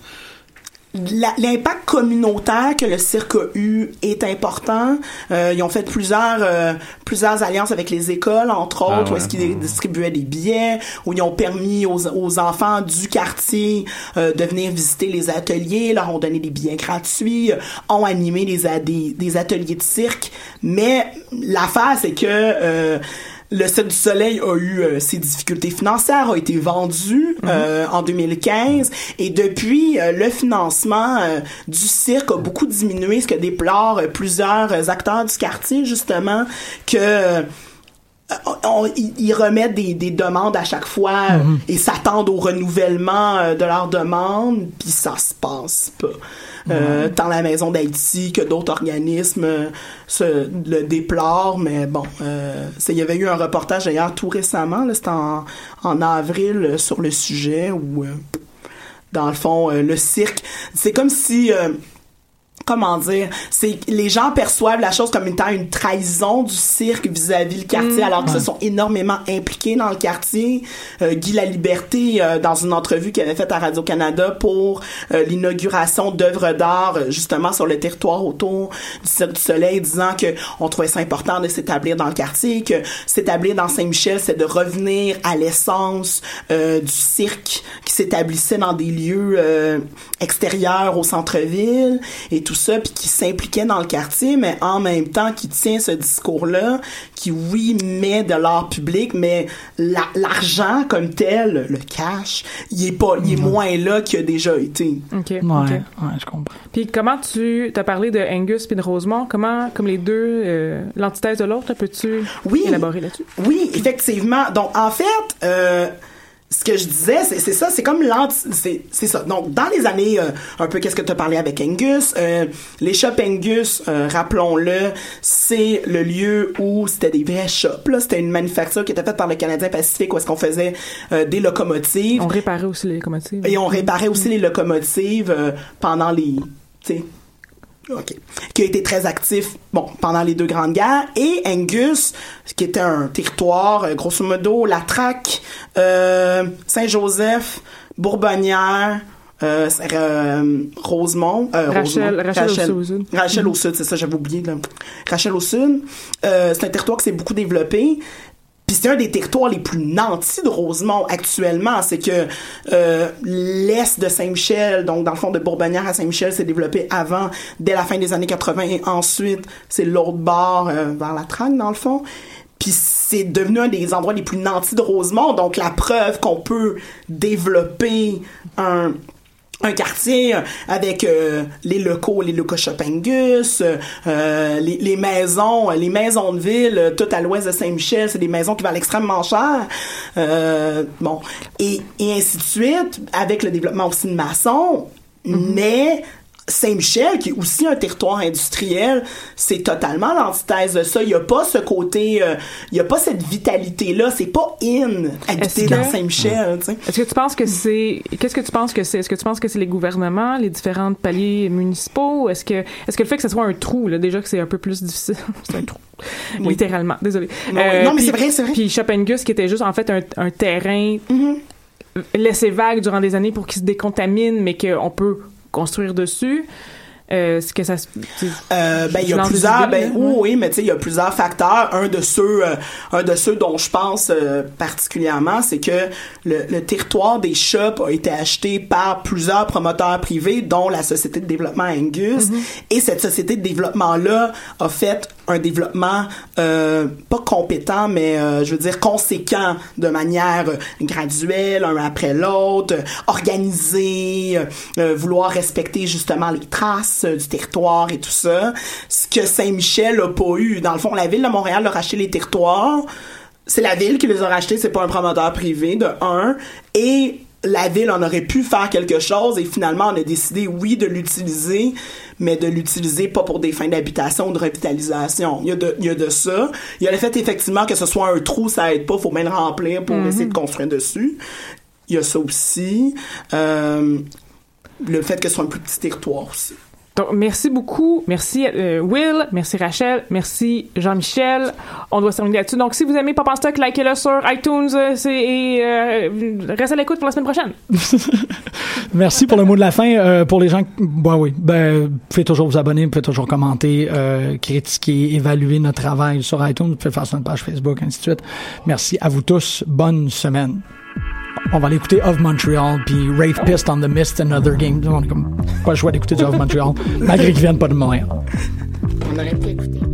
L'impact communautaire que le cirque a eu est important. Euh, ils ont fait plusieurs euh, plusieurs alliances avec les écoles, entre autres, Ah où ouais. est-ce qu'ils distribuaient des billets, où ils ont permis aux, aux enfants du quartier euh, de venir visiter les ateliers, leur ont donné des billets gratuits, euh, ont animé des, des, des ateliers de cirque. Mais l'affaire, c'est que euh, le Cirque du Soleil a eu euh, ses difficultés financières, a été vendu euh, en 2015 et depuis euh, le financement euh, du cirque a beaucoup diminué, ce que déplorent plusieurs acteurs du quartier justement que euh, ils ils remettent des, des demandes à chaque fois euh, et s'attendent au renouvellement euh, de leurs demandes, puis ça se passe pas. Euh, tant la Maison d'Haïti que d'autres organismes euh, se le déplorent, mais bon, euh, il y avait eu un reportage d'ailleurs tout récemment, là, c'était en, en avril euh, sur le sujet où, euh, dans le fond, euh, le cirque, c'est comme si... comment dire, c'est les gens perçoivent la chose comme étant une trahison du cirque vis-à-vis le quartier, alors qu'ils se sont énormément impliqués dans le quartier. Euh, Guy Laliberté, euh, dans une entrevue qu'il avait faite à Radio-Canada pour euh, l'inauguration d'œuvres d'art, euh, justement sur le territoire autour du Cirque du Soleil, disant que on trouvait ça important de s'établir dans le quartier, que s'établir dans Saint-Michel, c'est de revenir à l'essence euh, du cirque qui s'établissait dans des lieux euh, extérieurs au centre-ville et tout ça, puis qui s'impliquait dans le quartier, mais en même temps qui tient ce discours-là, qui oui met de l'art public, mais la- l'argent comme tel, le cash, il est pas, il est moins là qu'il a déjà été. OK. Ouais, je comprends. Puis comment tu t'as parlé de Angus puis de Rosemont, comment comme les deux euh, l'antithèse de l'autre, peux-tu Oui. élaborer là-dessus? Oui, effectivement. Donc, en fait, euh, ce que je disais, c'est ça, c'est comme l'anti... C'est ça. Donc, dans les années, euh, un peu, qu'est-ce que tu as parlé avec Angus, euh, les shops Angus, euh, rappelons-le, c'est le lieu où c'était des vrais shops. là. C'était une manufacture qui était faite par le Canadien Pacifique où est-ce qu'on faisait des locomotives. On réparait aussi les locomotives. Et on réparait aussi les locomotives pendant les... tu sais, OK. Qui a été très actif, bon, pendant les deux grandes guerres. Et Angus, qui était un territoire, euh, grosso modo, la Traque, euh, Saint-Joseph, Bourbonnière, euh, euh, Rosemont, euh, Rachel- Rosemont. Rachel au sud. Rachel Mhm. au sud, c'est ça, j'avais oublié. Là. Rachel au sud, c'est un territoire qui s'est beaucoup développé. Puis c'est un des territoires les plus nantis de Rosemont actuellement. C'est que euh, l'est de Saint-Michel, donc dans le fond de Bourbonnière à Saint-Michel, s'est développé avant, dès la fin des années 80. Et ensuite, c'est l'autre bord euh, vers la Trague, dans le fond. Puis c'est devenu un des endroits les plus nantis de Rosemont. Donc la preuve qu'on peut développer un un quartier avec euh, les locaux, les locaux Chopingus, euh, les, les, maisons, les maisons de ville, tout à l'ouest de Saint-Michel, c'est des maisons qui valent extrêmement cher. Euh, bon, et, et ainsi de suite, avec le développement aussi de maçons, mm-hmm. mais Saint-Michel, qui est aussi un territoire industriel, c'est totalement l'antithèse de ça. Il n'y a pas ce côté, euh, il n'y a pas cette vitalité-là. C'est pas in habiter dans Saint-Michel. Est-ce que tu penses que c'est, qu'est-ce que tu penses que c'est? Est-ce que tu penses que c'est les gouvernements, les différents paliers municipaux? Est-ce que, est-ce que le fait que ce soit un trou, là, déjà que c'est un peu plus difficile, <laughs> c'est un trou. Littéralement, désolé. Non, euh, mais c'est vrai, c'est vrai. Puis Chopingus, qui était juste en fait un, un terrain mm-hmm. laissé vague durant des années pour qu'il se décontamine, mais qu'on peut construire dessus. Euh, ce que ça euh, ben il y a plusieurs ben oui, mais tu sais il y a plusieurs facteurs. Un de ceux euh, un de ceux dont je pense euh, particulièrement c'est que le, le, territoire des shops a été acheté par plusieurs promoteurs privés dont la société de développement Angus. Mm-hmm. et cette société de développement là a fait un développement pas compétent, mais je veux dire conséquent de manière graduelle, un après l'autre, organisé, vouloir respecter justement les traces du territoire et tout ça. Ce que Saint-Michel a pas eu. Dans le fond, la ville de Montréal a racheté les territoires. C'est la ville qui les a rachetés, c'est pas un promoteur privé de un. Et la ville en aurait pu faire quelque chose et finalement on a décidé oui de l'utiliser mais de l'utiliser pas pour des fins d'habitation ou de revitalisation. Il y, a de, il y a de ça. Il y a le fait effectivement que ce soit un trou, ça aide pas, faut même le remplir pour mm-hmm. essayer de construire dessus. Il y a ça aussi. Euh, le fait que ce soit un plus petit territoire aussi. Donc, merci beaucoup. Merci euh, Will, merci Rachel, merci Jean-Michel. On doit se terminer là-dessus. Donc, si vous aimez Papa Stock, likez-le sur iTunes euh, et euh, restez à l'écoute pour la semaine prochaine. <laughs> merci pour le mot de la fin. pour les gens, bah oui, ben, vous pouvez toujours vous abonner, vous pouvez toujours commenter, critiquer, évaluer notre travail sur iTunes, vous pouvez faire sur notre page Facebook, ainsi de suite. Merci à vous tous. Bonne semaine. On va aller écouter Of Montreal, puis Rave Pissed on the Mist and Other Games. On est comme, pas le choix d'écouter du Of Montreal, malgré qu'ils viennent pas de Montréal. On aurait pu.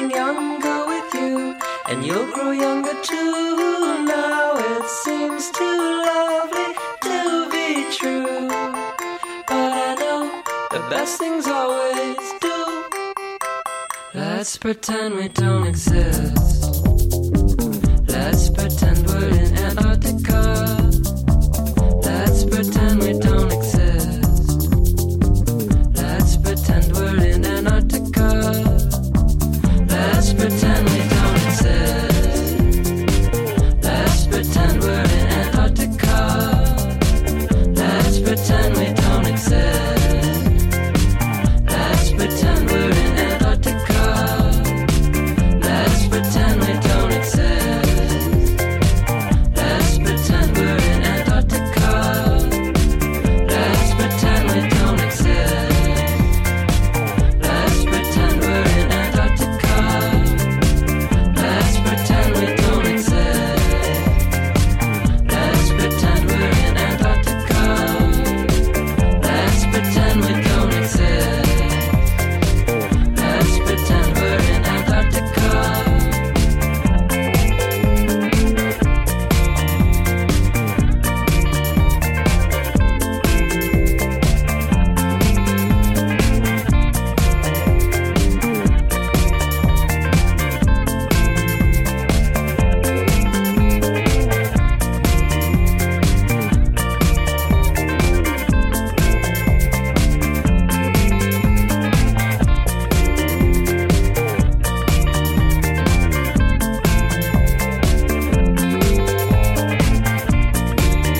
getting younger with you, and you'll grow younger too. Now it seems too lovely to be true, but I know the best things always do. Let's pretend we don't exist. Let's pretend we're in Antarctica. Let's pretend we don't.